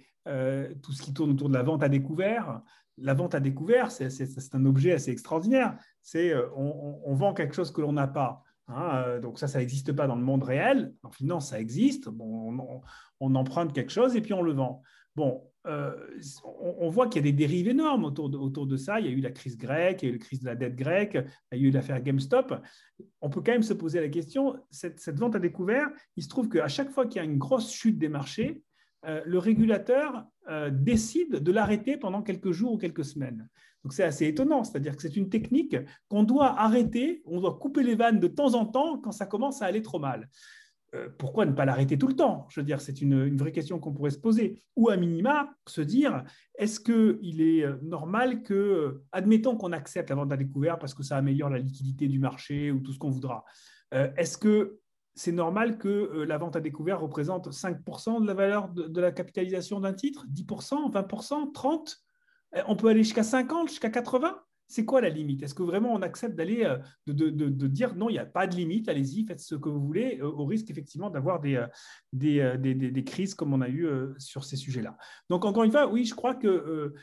tout ce qui tourne autour de la vente à découvert. La vente à découvert, c'est un objet assez extraordinaire. C'est on, vend quelque chose que l'on n'a pas. Hein, euh, donc ça, ça n'existe pas dans le monde réel. En finance, ça existe. Bon, on, emprunte quelque chose et puis on le vend. Bon, euh, on, voit qu'il y a des dérives énormes autour de, ça. Il y a eu la crise grecque, il y a eu la crise de la dette grecque, il y a eu l'affaire GameStop. On peut quand même se poser la question, cette, vente à découvert, il se trouve qu'à chaque fois qu'il y a une grosse chute des marchés, euh, le régulateur décide de l'arrêter pendant quelques jours ou quelques semaines. Donc c'est assez étonnant, c'est-à-dire que c'est une technique qu'on doit arrêter, on doit couper les vannes de temps en temps quand ça commence à aller trop mal. Euh, pourquoi ne pas l'arrêter tout le temps? Je veux dire, c'est une, vraie question qu'on pourrait se poser. Ou à minima, se dire, est-ce qu'il est euh, normal que, euh, admettons qu'on accepte la vente à découvert parce que ça ameilleure la liquidité du marché ou tout ce qu'on voudra, est-ce que c'est normal que la vente à découvert représente 5% de la valeur de, de la capitalisation d'un titre? 10% 20% 30% eh, on peut aller jusqu'à 50, jusqu'à 80 c'est quoi la limite? Est-ce que vraiment on accepte d'aller euh, de, dire non, il n'y a pas de limite, allez-y, faites ce que vous voulez, euh, au risque effectivement d'avoir des, euh, des, crises comme on a eu sur ces sujets-là. Donc encore une fois, oui, je crois que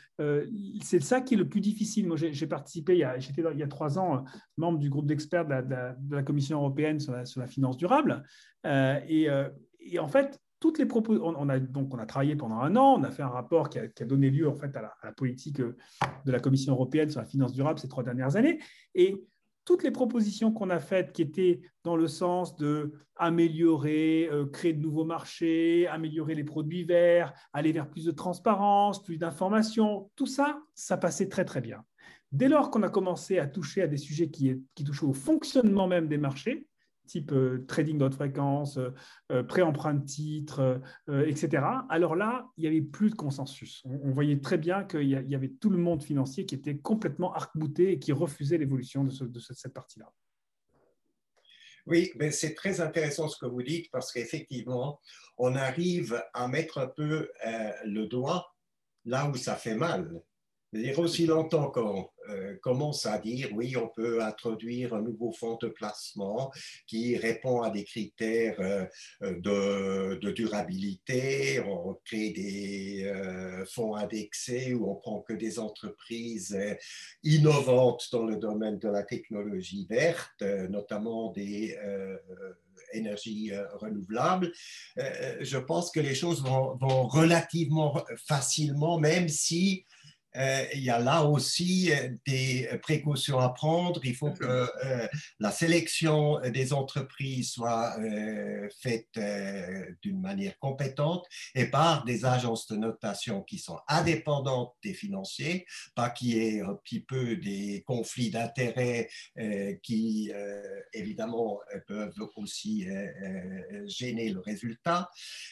c'est ça qui est le plus difficile. Moi, j'ai participé, j'étais il y a trois ans membre du groupe d'experts de, la Commission européenne sur la, finance durable. et, et en fait, toutes les on, a donc on a travaillé pendant un an, on a fait un rapport qui a, donné lieu en fait à la, politique euh, de la Commission européenne sur la finance durable ces trois dernières années, et toutes les propositions qu'on a faites qui étaient dans le sens de améliorer, euh, créer de nouveaux marchés, améliorer les produits verts, aller vers plus de transparence, plus d'information, tout ça, ça passait très très bien. Dès lors qu'on a commencé à toucher à des sujets qui, qui touchaient au fonctionnement même des marchés, type euh, trading de haute fréquence, euh, euh, pré-emprunt de titres, etc. Alors là, il n'y avait plus de consensus. On, voyait très bien qu'il y, avait tout le monde financier qui était complètement arc-bouté et qui refusait l'évolution de, cette partie-là. Oui, mais c'est très intéressant ce que vous dites parce qu'effectivement, on arrive à mettre un peu le doigt là où ça fait mal. Dire aussi longtemps qu'on euh, commence à dire oui, on peut introduire un nouveau fonds de placement qui répond à des critères euh, de, durabilité, on crée des euh, fonds indexés où on prend que des entreprises innovantes dans le domaine de la technologie verte, notamment des énergies renouvelables, je pense que les choses vont relativement facilement, même si euh, il y a là aussi euh, des précautions à prendre. Il faut que euh, la sélection des entreprises soit faite d'une manière compétente et par des agences de notation qui sont indépendantes des financiers, pas qu'il y ait un petit peu des conflits d'intérêts qui, évidemment, peuvent aussi gêner le résultat.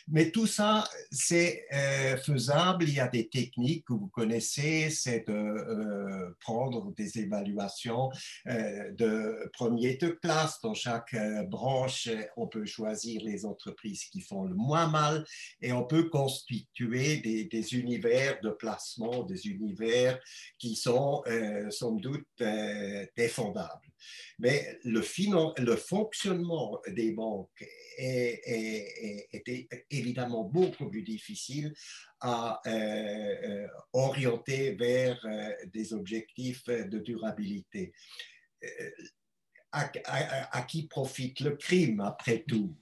Mais tout ça, c'est faisable. Il y a des techniques que vous connaissez c'est de euh, prendre des évaluations euh, de premier de classe. Dans chaque euh, branche, on peut choisir les entreprises qui font le moins mal et on peut constituer des, univers de placement, des univers qui sont, somme doute, défendables. Mais le, le fonctionnement des banques est, évidemment beaucoup plus difficile à euh, euh, orienter vers euh, des objectifs de durabilité. à, qui profite le crime après tout?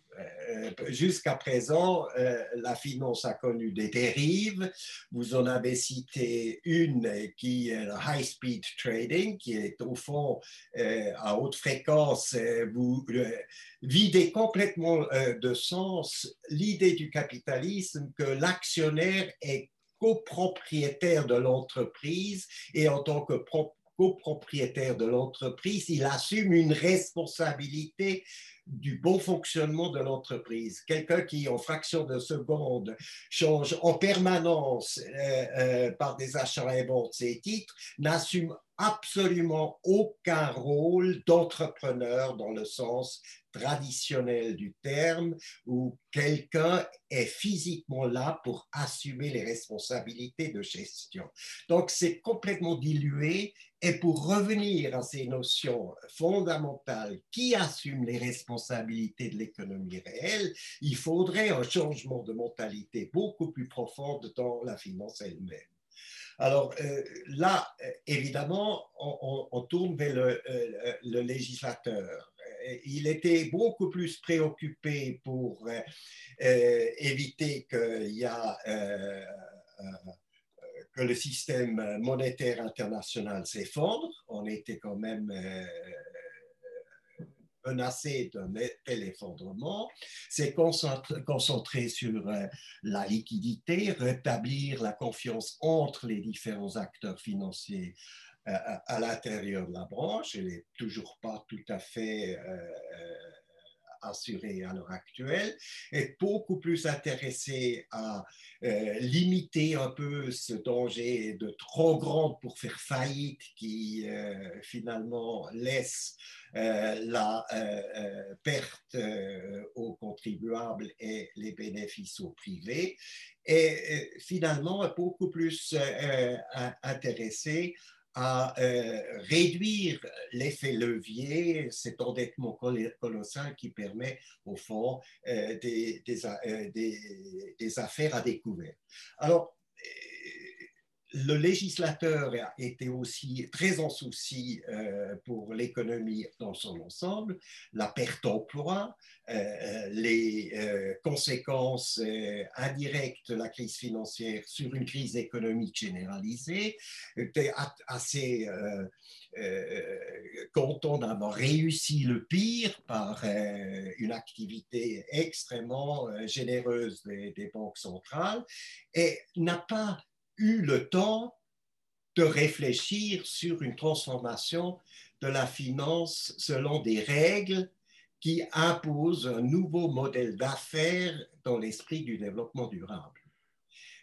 Jusqu'à présent, euh, la finance a connu des dérives. Vous en avez cité une qui est le high-speed trading, qui est au fond euh, à haute fréquence. vous videz complètement de sens l'idée du capitalisme que l'actionnaire est copropriétaire de l'entreprise et en tant que copropriétaire de l'entreprise, il assume une responsabilité du bon fonctionnement de l'entreprise. Quelqu'un qui, en fraction de seconde, change en permanence euh, euh, par des achats et ventes ses titres, n'assume absolument aucun rôle d'entrepreneur dans le sens traditionnel du terme, où quelqu'un est physiquement là pour assumer les responsabilités de gestion. Donc c'est complètement dilué et pour revenir à ces notions fondamentales qui assument les responsabilités de l'économie réelle, il faudrait un changement de mentalité beaucoup plus profonde dans la finance elle-même. Alors euh, là, euh, évidemment, on, tourne vers le, euh, législateur. Il était beaucoup plus préoccupé pour éviter qu'il y a que le système monétaire international s'effondre. On était quand même menacé d'un tel effondrement, c'est concentrer sur euh, la liquidité, rétablir la confiance entre les différents acteurs financiers euh, à l'intérieur de la branche. Elle n'est toujours pas tout à fait euh, assurée à l'heure actuelle, est beaucoup plus intéressé à limiter un peu ce danger de trop grand pour faire faillite qui finalement laisse euh, la euh, euh, perte aux contribuables et les bénéfices aux privés, et finalement beaucoup plus intéressé à réduire l'effet levier, cet endettement colossal qui permet au fond des, des, des, affaires à découvert. Alors, le législateur a été aussi très en souci euh, pour l'économie dans son ensemble, la perte d'emploi, euh, les euh, conséquences indirectes de la crise financière sur une crise économique généralisée, était assez content d'avoir réussi le pire par une activité extrêmement généreuse des banques centrales et n'a pas eu le temps de réfléchir sur une transformation de la finance selon des règles qui imposent un nouveau modèle d'affaires dans l'esprit du développement durable.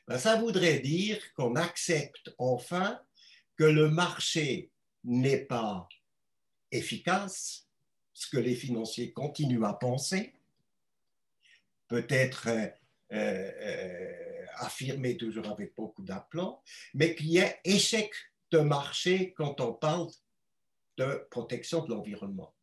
Ben, ça voudrait dire qu'on accepte enfin que le marché n'est pas efficace, ce que les financiers continuent à penser, peut-être euh, affirmé toujours avec beaucoup d'aplomb, mais qu'il y a échec de marché quand on parle de protection de l'environnement.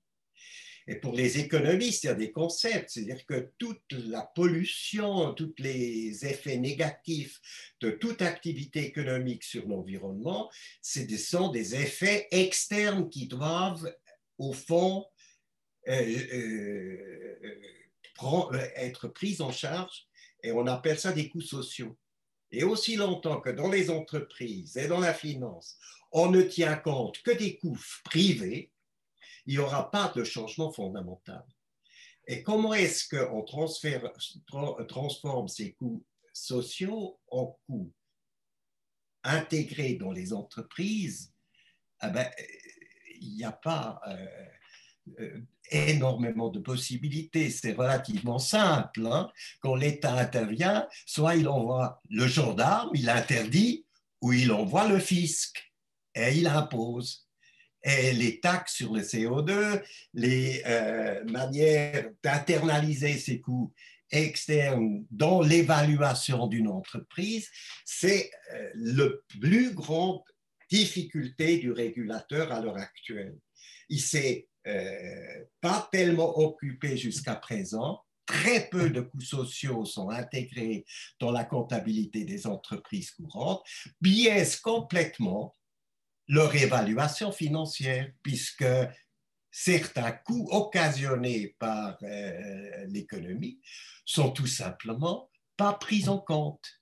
Et pour les économistes, il y a des concepts, c'est-à-dire que toute la pollution, tous les effets négatifs de toute activité économique sur l'environnement, ce sont des effets externes qui doivent, au fond, euh, euh, euh, être pris en charge et on appelle ça des coûts sociaux. Et aussi longtemps que dans les entreprises et dans la finance, on ne tient compte que des coûts privés, il n'y aura pas de changement fondamental. Et comment est-ce qu'on transforme ces coûts sociaux en coûts intégrés dans les entreprises? Eh ben, Il n'y a pas... Euh, euh, énormément de possibilités. C'est relativement simple. Hein. Quand l'État intervient, soit il envoie le gendarme, il interdit, ou il envoie le fisc et il impose. Et les taxes sur le CO2, les euh, manières d'internaliser ces coûts externes dans l'évaluation d'une entreprise, c'est euh, le plus grande difficulté du régulateur à l'heure actuelle. Il s'est euh, pas tellement occupé jusqu'à présent. Très peu de coûts sociaux sont intégrés dans la comptabilité des entreprises courantes, biaise complètement leur évaluation financière, puisque certains coûts occasionnés par euh, l'économie sont tout simplement pas pris en compte.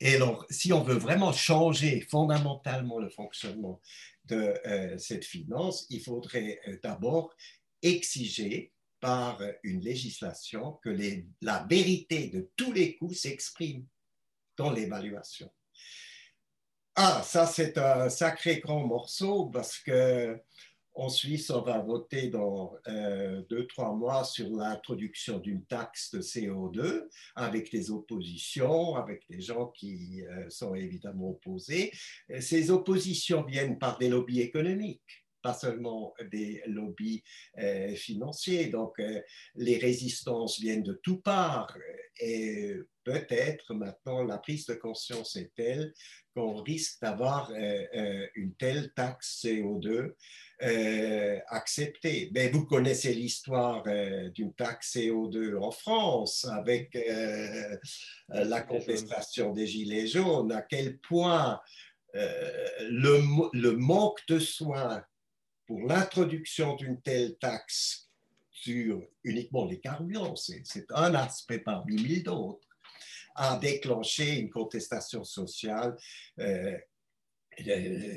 Et alors, si on veut vraiment changer fondamentalement le fonctionnement de euh, cette finance, il faudrait euh, d'abord exiger par une législation que la vérité de tous les coûts s'exprime dans l'évaluation. Ah, ça c'est un sacré grand morceau parce que en Suisse, on va voter dans euh, deux, trois mois sur l'introduction d'une taxe de CO2 avec des oppositions, avec des gens qui euh, sont évidemment opposés. Ces oppositions viennent par des lobbies économiques pas seulement des lobbies euh, financiers. Donc, les résistances viennent de toutes parts. Et peut-être maintenant, la prise de conscience est telle qu'on risque d'avoir euh, une telle taxe CO2 acceptée. Mais vous connaissez l'histoire d'une taxe CO2 en France avec la contestation des Gilets jaunes, à quel point le, le, manque de soins pour l'introduction d'une telle taxe sur uniquement les carburants, c'est un aspect parmi mille d'autres, a déclenché une contestation sociale. Euh,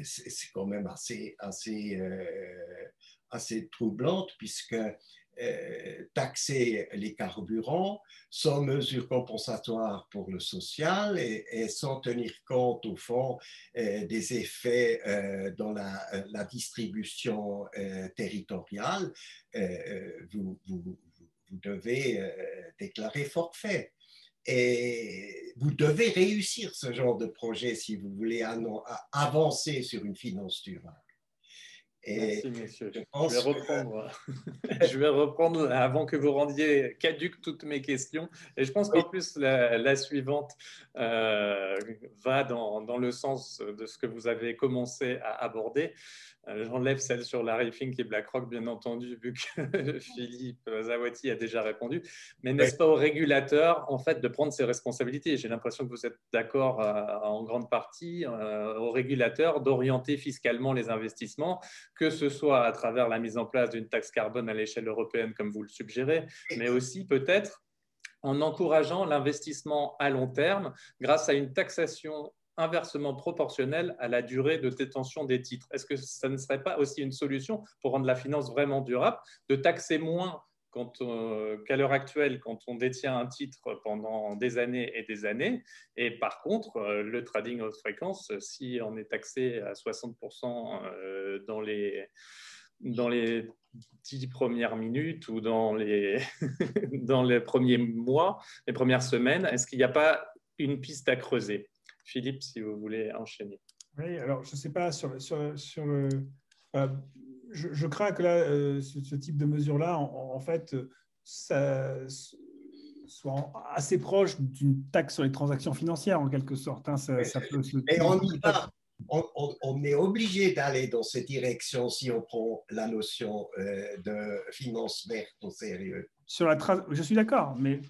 c'est quand même assez, assez, euh, assez troublante puisque euh, taxer les carburants sans mesure compensatoire pour le social et, sans tenir compte, au fond, des effets dans la, distribution territoriale, vous, vous, devez déclarer forfait. Et vous devez réussir ce genre de projet si vous voulez avancer sur une finance durable. Merci, messieurs. Je, vais reprendre, je vais reprendre avant que vous rendiez caduques toutes mes questions. Et je pense qu'en plus, la, suivante euh, va dans, dans, le sens de ce que vous avez commencé à aborder. Euh, j'enlève celle sur Larry Fink et BlackRock, bien entendu, vu que Philippe Zawati a déjà répondu. Mais n'est-ce pas au régulateur, en fait, de prendre ses responsabilités? J'ai l'impression que vous êtes d'accord euh, en grande partie, euh, au régulateur d'orienter fiscalement les investissements, que ce soit à travers la mise en place d'une taxe carbone à l'échelle européenne, comme vous le suggérez, mais aussi peut-être en encourageant l'investissement à long terme grâce à une taxation inversement proportionnel à la durée de détention des titres. Est-ce que ça ne serait pas aussi une solution pour rendre la finance vraiment durable, de taxer moins qu'à l'heure actuelle quand on détient un titre pendant des années et des années? Et par contre, euh, le trading haute fréquence, si on est taxé à 60% euh, dans les, dans les dix premières minutes ou dans les, dans les premiers mois, les premières semaines, est-ce qu'il n'y a pas une piste à creuser? Philippe, si vous voulez enchaîner. Oui, alors je ne sais pas, sur, sur, sur le. Euh, je, crains que là, euh, ce, type de mesure-là, en, fait, ça soit assez proche d'une taxe sur les transactions financières, en quelque sorte. Hein, ça, peut on y va. On, on, est obligé d'aller dans cette direction si on prend la notion euh, de finance verte au sérieux sur la je suis d'accord, mais,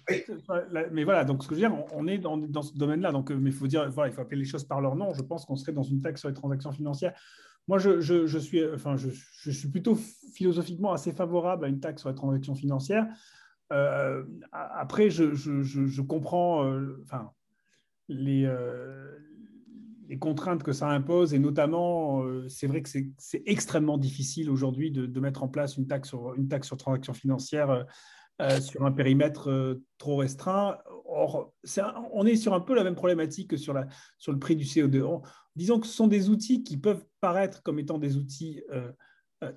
mais voilà, donc ce que je veux dire, on, est dans, dans ce domaine-là, donc mais il faut dire, voilà, il faut appeler les choses par leur nom. Je pense qu'on serait dans une taxe sur les transactions financières. Moi, je, je, suis, enfin, je, je, suis plutôt philosophiquement assez favorable à une taxe sur les transactions financières. Euh, après, je, comprends, euh, enfin, les, euh, les contraintes que ça impose, et notamment, c'est vrai que c'est extrêmement difficile aujourd'hui de, mettre en place une taxe sur une taxe sur transactions financières euh, sur un périmètre euh, trop restreint. Or, on est sur un peu la même problématique que sur, la, sur le prix du CO2. disons que ce sont des outils qui peuvent paraître comme étant des outils euh,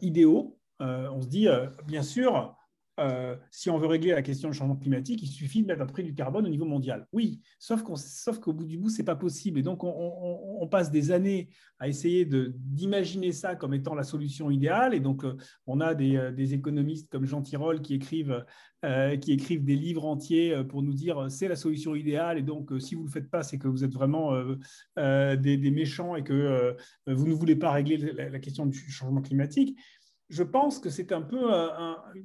idéaux. on se dit, bien sûr, euh, si on veut régler la question du changement climatique, il suffit de mettre un prix du carbone au niveau mondial. Oui, sauf qu'au bout du bout, ce n'est pas possible. Et donc, on, passe des années à essayer d'imaginer ça comme étant la solution idéale. Et donc, euh, on a euh, des, économistes comme Jean Tirole qui écrivent, des livres entiers pour nous dire c'est la solution idéale. Et donc, si vous ne le faites pas, c'est que vous êtes vraiment des, méchants et que vous ne voulez pas régler la question du changement climatique je pense que c'est un peu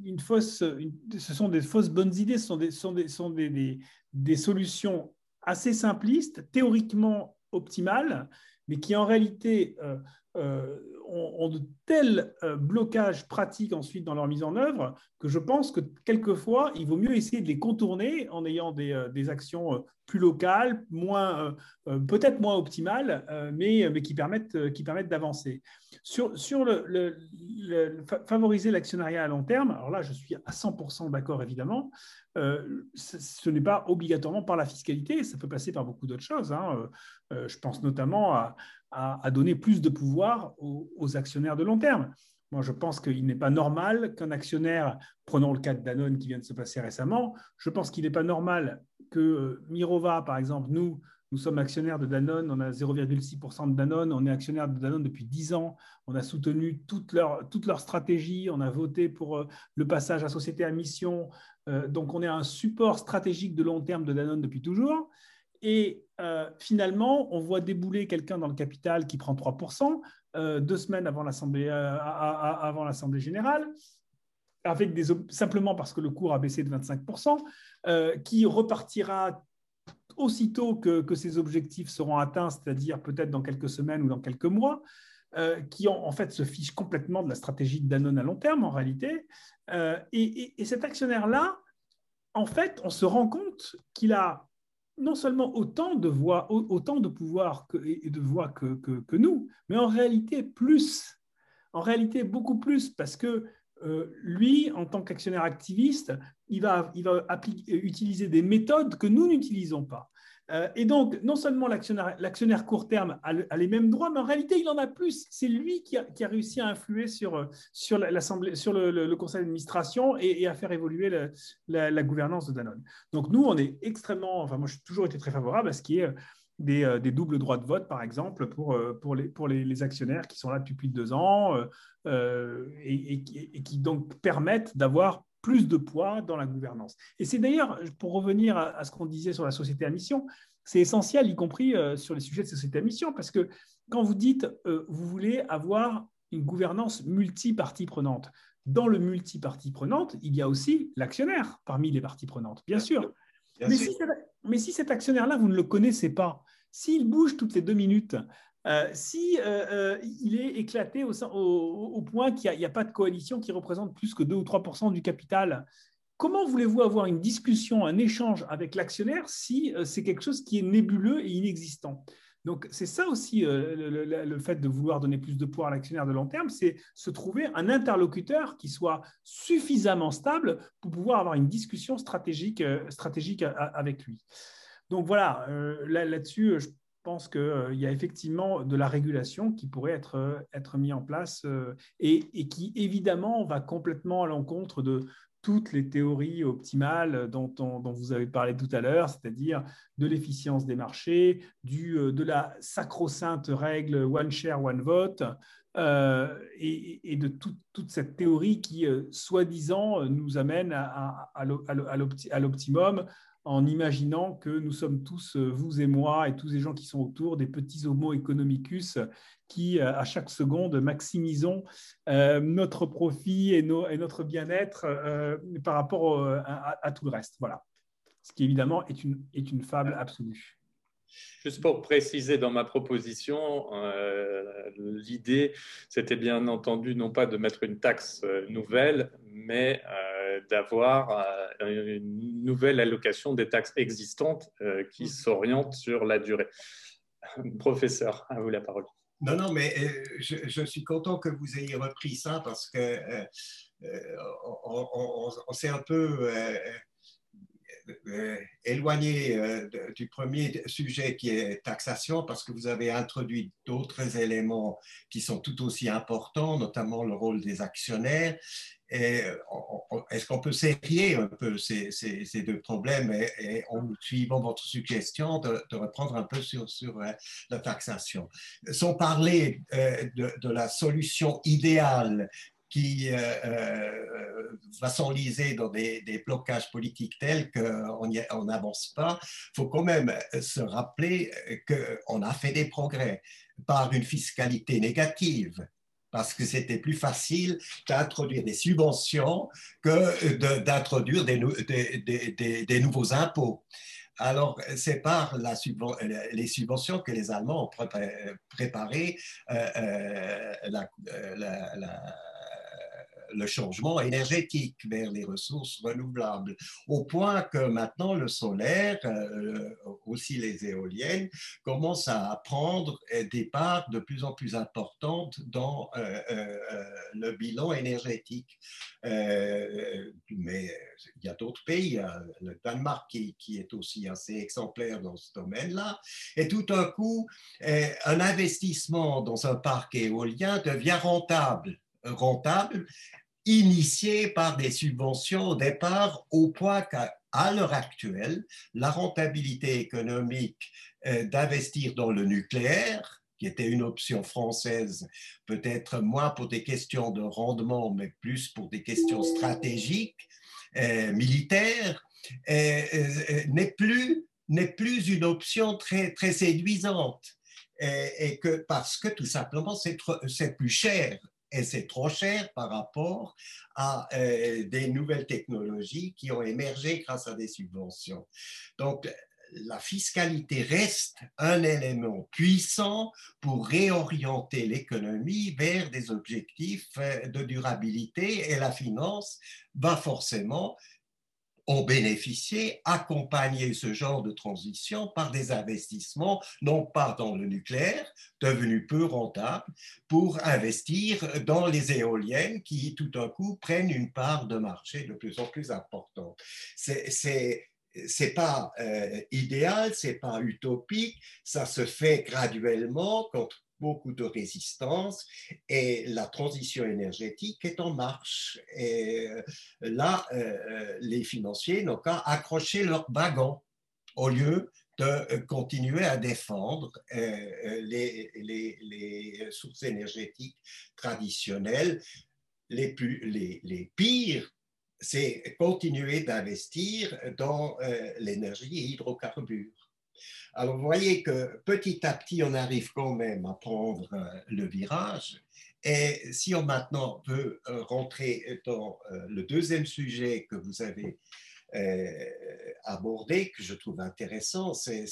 une fausse, ce sont des fausses bonnes idées, ce sont des, sont des, sont des, des, solutions assez simplistes, théoriquement optimales, mais qui en réalité euh, euh, ont, de tels euh, blocages pratiques ensuite dans leur mise en œuvre que je pense que quelquefois, il vaut mieux essayer de les contourner en ayant des, des actions plus locales, moins, peut-être moins optimales, mais, mais qui permettent, permettent d'avancer. Sur, sur le, favoriser l'actionnariat à long terme, alors là, je suis à 100% d'accord, évidemment. Euh, ce, n'est pas obligatoirement par la fiscalité, ça peut passer par beaucoup d'autres choses. Hein. Euh, je pense notamment à, donner plus de pouvoir aux, actionnaires de long terme. Moi, je pense qu'il n'est pas normal qu'un actionnaire, prenons le cas de Danone qui vient de se passer récemment, je pense qu'il n'est pas normal que Mirova, par exemple, nous, nous sommes actionnaires de Danone, on a 0,6% de Danone, on est actionnaire de Danone depuis 10 ans, on a soutenu toute leur, toute leur stratégie, on a voté pour euh, le passage à société à mission, euh, donc on est un support stratégique de long terme de Danone depuis toujours. Et euh, finalement, on voit débouler quelqu'un dans le capital qui prend 3%, deux semaines avant l'Assemblée, avant l'Assemblée générale, avec des, simplement parce que le cours a baissé de 25%, qui repartira aussitôt que, ces objectifs seront atteints, c'est-à-dire peut-être dans quelques semaines ou dans quelques mois, euh, qui en, fait se fichent complètement de la stratégie de Danone à long terme en réalité. Euh, et, cet actionnaire-là, en fait, on se rend compte qu'il a non seulement autant de voix, autant de pouvoir que, et de voix que, nous, mais en réalité plus. En réalité, beaucoup plus, parce que euh, lui, en tant qu'actionnaire activiste, il va, il va utiliser des méthodes que nous n'utilisons pas. Euh, et donc, non seulement l'actionnaire court terme a, les mêmes droits, mais en réalité, il en a plus. C'est lui qui a, réussi à influer sur, sur, sur le, conseil d'administration et, à faire évoluer la, gouvernance de Danone. Donc, nous, on est extrêmement, enfin, moi, j'ai toujours été très favorable à ce qui est des, euh, des, doubles droits de vote, par exemple, pour, euh, pour, les, pour les, actionnaires qui sont là depuis plus de deux ans et, et, qui donc permettent d'avoir plus de poids dans la gouvernance. Et c'est d'ailleurs, pour revenir à, ce qu'on disait sur la société à mission, c'est essentiel, y compris euh, sur les sujets de société à mission, parce que quand vous dites, euh, vous voulez avoir une gouvernance multi-parties prenantes, dans le multi-parties prenantes, il y a aussi l'actionnaire parmi les parties prenantes, bien, sûr. mais, Si mais si cet actionnaire-là, vous ne le connaissez pas, s'il bouge toutes les deux minutes, euh, si euh, euh, il est éclaté au, point qu'il n'y a, pas de coalition qui représente plus que 2 ou 3% du capital, comment voulez-vous avoir une discussion, un échange avec l'actionnaire si c'est quelque chose qui est nébuleux et inexistant? Donc, c'est ça aussi le, fait de vouloir donner plus de poids à l'actionnaire de long terme, c'est se trouver un interlocuteur qui soit suffisamment stable pour pouvoir avoir une discussion stratégique, avec lui. Donc voilà, là-dessus, je pense qu'il euh, y a effectivement de la régulation qui pourrait être, euh, mise en place euh, et, qui, évidemment, va complètement à l'encontre de toutes les théories optimales dont, vous avez parlé tout à l'heure, c'est-à-dire de l'efficience des marchés, de la sacro-sainte règle One Share, One Vote, et, de toute cette théorie qui, soi-disant, nous amène à l'optimum en imaginant que nous sommes tous, euh, vous et moi, et tous les gens qui sont autour, des petits homo economicus qui, euh, à chaque seconde, maximisons euh, notre profit et, notre bien-être par rapport à, tout le reste. Voilà. Ce qui, évidemment, est une, est une fable absolue. Juste pour préciser dans ma proposition, l'idée, c'était bien entendu non pas de mettre une taxe nouvelle, mais d'avoir euh, une nouvelle allocation des taxes existantes euh, qui mmh. s'oriente sur la durée. Paul, à vous la parole. Non, non, mais euh, je, suis content que vous ayez repris ça parce que on, s'est un peu éloigné du premier sujet qui est taxation parce que vous avez introduit d'autres éléments qui sont tout aussi importants, notamment le rôle des actionnaires. Est-ce qu'on peut serrer un peu ces, deux problèmes et, en suivant votre suggestion de, reprendre un peu sur, sur euh, la taxation? Sans parler euh, de, la solution idéale qui euh, va s'enliser dans des, blocages politiques tels qu'on n'avance pas, il faut quand même se rappeler qu'on a fait des progrès par une fiscalité négative parce que c'était plus facile d'introduire des subventions que d'introduire des, nouveaux impôts. Alors, c'est par les subventions que les Allemands ont préparé euh, euh, euh, la le changement énergétique vers les ressources renouvelables, au point que maintenant le solaire, euh, aussi les éoliennes, commencent à prendre des parts de plus en plus importantes dans euh, euh, le bilan énergétique. mais il y a d'autres pays, le Danemark qui, qui, est aussi assez exemplaire dans ce domaine-là, et tout d'un coup, un investissement dans un parc éolien devient rentable rentable, initié par des subventions au départ, au point qu'à l'heure actuelle, la rentabilité économique euh, d'investir dans le nucléaire, qui était une option française, peut-être moins pour des questions de rendement, mais plus pour des questions stratégiques, euh, militaires, euh, n'est plus n'est plus une option très, très séduisante. Et, que parce que tout simplement c'est plus cher et c'est trop cher par rapport à euh, des nouvelles technologies qui ont émergé grâce à des subventions. Donc, la fiscalité reste un élément puissant pour réorienter l'économie vers des objectifs euh, de durabilité et la finance va forcément ont bénéficié, accompagner ce genre de transition par des investissements, non pas dans le nucléaire, devenu peu rentable, pour investir dans les éoliennes qui, tout d'un coup, prennent une part de marché de plus en plus importante. C'est c'est pas euh, idéal, c'est pas utopique, ça se fait graduellement quand beaucoup de résistance et la transition énergétique est en marche. Et euh, là, euh, euh, les financiers n'ont qu'à accrocher leur wagon au lieu de continuer à défendre les, sources énergétiques traditionnelles. Les pires, c'est continuer d'investir dans l'énergie et hydrocarbures. Alors, vous voyez que petit à petit, on arrive quand même à prendre euh, le virage. Et si on maintenant veut euh, rentrer dans euh, le deuxième sujet que vous avez abordé, que je trouve intéressant, c'est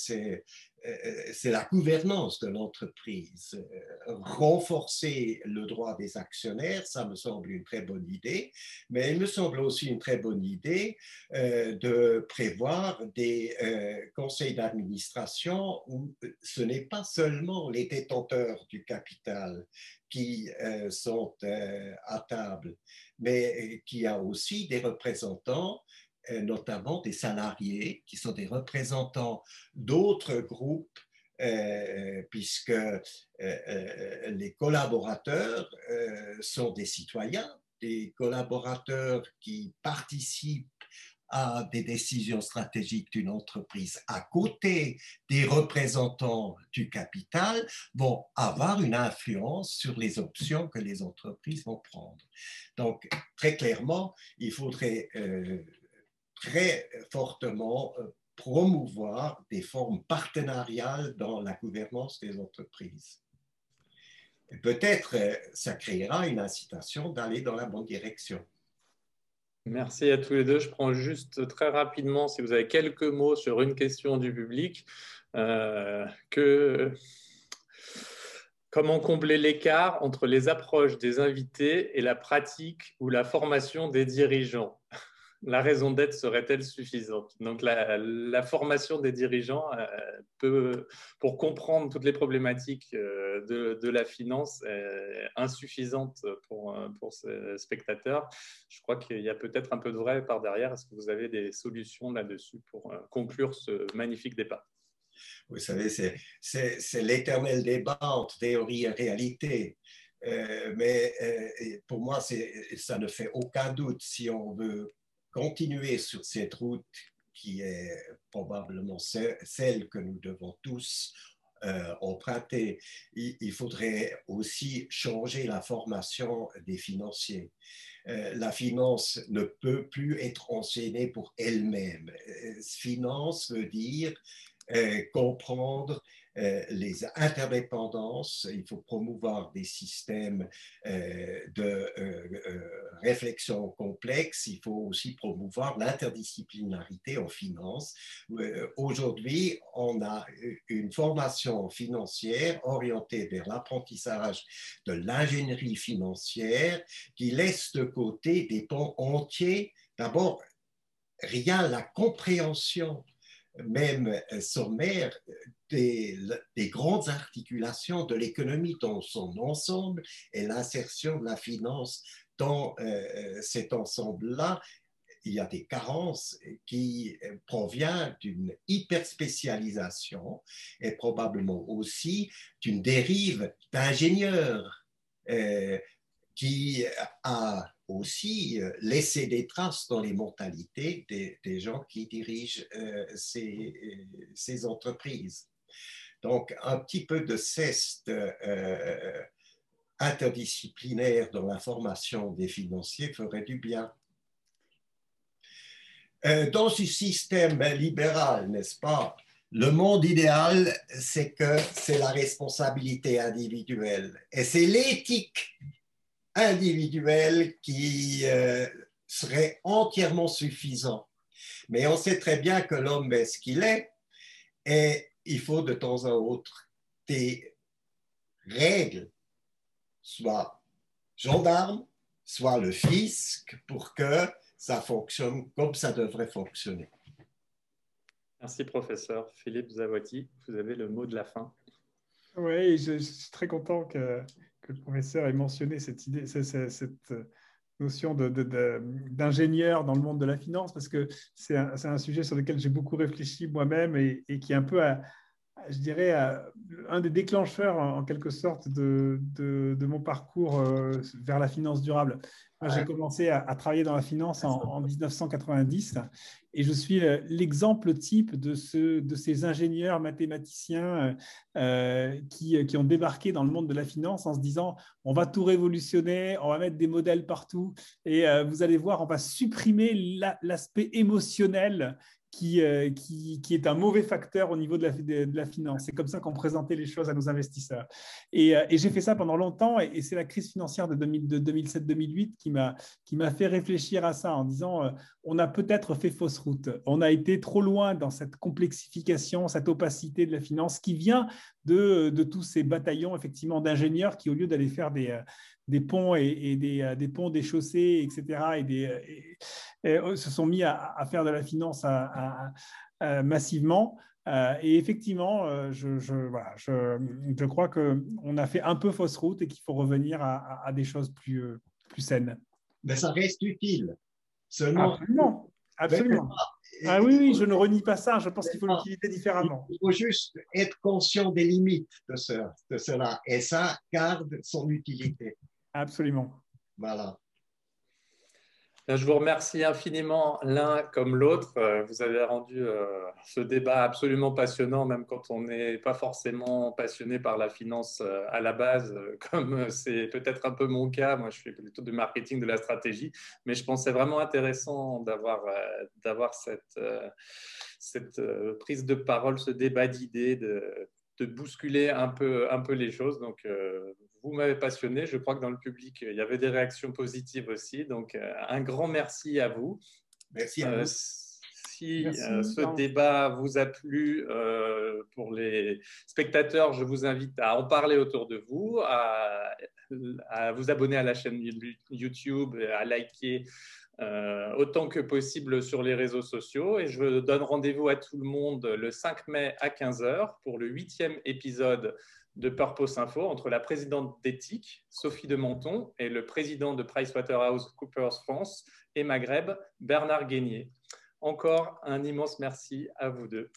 euh, la gouvernance de l'entreprise. Euh, renforcer le droit des actionnaires, ça me semble une très bonne idée, mais il me semble aussi une très bonne idée euh, de prévoir des conseils d'administration où ce n'est pas seulement les détenteurs du capital qui sont à table, mais qui a aussi des représentants euh, notamment des salariés qui sont des représentants d'autres groupes, euh, puisque euh, les collaborateurs sont des citoyens, des collaborateurs qui participent à des décisions stratégiques d'une entreprise à côté des représentants du capital vont avoir une influence sur les options que les entreprises vont prendre. Donc, très clairement, il faudrait très fortement euh, promouvoir des formes partenariales dans la gouvernance des entreprises. Peut-être euh, ça créera une incitation d'aller dans la bonne direction. Merci à tous les deux. Je prends juste très rapidement, si vous avez quelques mots sur une question du public, euh, que comment combler l'écart entre les approches des invités et la pratique ou la formation des dirigeants? La raison d'être serait-elle suffisante? Donc la, formation des dirigeants euh, peut, pour comprendre toutes les problématiques euh, de, la finance est insuffisante pour, ces spectateurs. Je crois qu'il y a peut-être un peu de vrai par derrière. Est-ce que vous avez des solutions là-dessus pour euh, conclure ce magnifique débat Vous savez, c'est l'éternel débat entre théorie et réalité. mais pour moi, ça ne fait aucun doute si on veut continuer sur cette route qui est probablement celle que nous devons tous euh, emprunter, il, faudrait aussi changer la formation des financiers. Euh, la finance ne peut plus être enseignée pour elle-même. Euh, finance veut dire comprendre les interdépendances, il faut promouvoir des systèmes euh, de euh, réflexion complexe, il faut aussi promouvoir l'interdisciplinarité en finance. Aujourd'hui, on a une formation financière orientée vers l'apprentissage de l'ingénierie financière qui laisse de côté des pans entiers. D'abord, rien la compréhension même sommaire des, grandes articulations de l'économie dans son ensemble et l'insertion de la finance dans euh, cet ensemble-là. Il y a des carences qui proviennent d'une hyperspécialisation et probablement aussi d'une dérive d'ingénieurs. Euh, qui a aussi laissé des traces dans les mentalités des, gens qui dirigent ces, ces, entreprises. Donc, un petit peu de ceste interdisciplinaire dans la formation des financiers ferait du bien. Euh, dans ce système libéral, n'est-ce pas, le monde idéal, c'est que c'est la responsabilité individuelle et c'est l'éthique individuelle qui euh, serait entièrement suffisant. Mais on sait très bien que l'homme est ce qu'il est et il faut de temps à autre des règles soit gendarme, soit le fisc, pour que ça fonctionne comme ça devrait fonctionner. Merci, professeur. Philippe Zawati, vous avez le mot de la fin. Oui, je, suis très content que, le professeur ait mentionné cette idée, cette, notion d'ingénieur dans le monde de la finance, parce que c'est un, sujet sur lequel j'ai beaucoup réfléchi moi-même et, et, qui est un peu à, je dirais, un des déclencheurs en, quelque sorte de, de, mon parcours euh, vers la finance durable. J'ai commencé à, travailler dans la finance en, 1990 et je suis l'exemple type de, ce, de ces ingénieurs mathématiciens euh, qui, qui, ont débarqué dans le monde de la finance en se disant on va tout révolutionner, on va mettre des modèles partout et euh, vous allez voir, on va supprimer l'aspect émotionnel euh, qui, qui, est un mauvais facteur au niveau de la, de, la finance. C'est comme ça qu'on présentait les choses à nos investisseurs. Et, euh, et j'ai fait ça pendant longtemps, et, c'est la crise financière de, de 2007-2008 qui m'a fait réfléchir à ça en disant euh, on a peut-être fait fausse route. On a été trop loin dans cette complexification, cette opacité de la finance qui vient de, de tous ces bataillons effectivement d'ingénieurs qui, au lieu d'aller faire des, des ponts et, des, des, ponts, des chaussées, etc., et des, se sont mis à, faire de la finance massivement. Euh, et effectivement, euh, je, je, voilà, je, je crois qu'on a fait un peu fausse route et qu'il faut revenir à, des choses plus, euh, plus saines. Mais ça reste utile. Seulement, absolument. absolument. Ah oui, oui, je ne renie pas ça. Je pense qu'il faut l'utiliser différemment. Il faut juste être conscient des limites de, ce, de cela. Et ça garde son utilité. Absolument. Voilà. Je vous remercie infiniment l'un comme l'autre. Euh, vous avez rendu euh, ce débat absolument passionnant, même quand on n'est pas forcément passionné par la finance euh, à la base, comme c'est peut-être un peu mon cas. Moi, je fais plutôt du marketing, de la stratégie, mais je pensais vraiment intéressant d'avoir d'avoir cette, cette prise de parole, ce débat d'idées, de, de bousculer un peu, un peu les choses. Donc, vous m'avez passionné. Je crois que dans le public, il y avait des réactions positives aussi. Donc, euh, un grand merci à vous. Merci à euh, vous. si euh, ce débat vous a plu, pour les spectateurs, je vous invite à en parler autour de vous, à, à vous abonner à la chaîne YouTube, à liker autant que possible sur les réseaux sociaux. Et je donne rendez-vous à tout le monde le 5 mai à 15h pour le huitième épisode de Purpose Info entre la présidente d'éthique, Sophie de Menton, et le président de PricewaterhouseCoopers France et Maghreb, Bernard Guénier. Encore un immense merci à vous deux.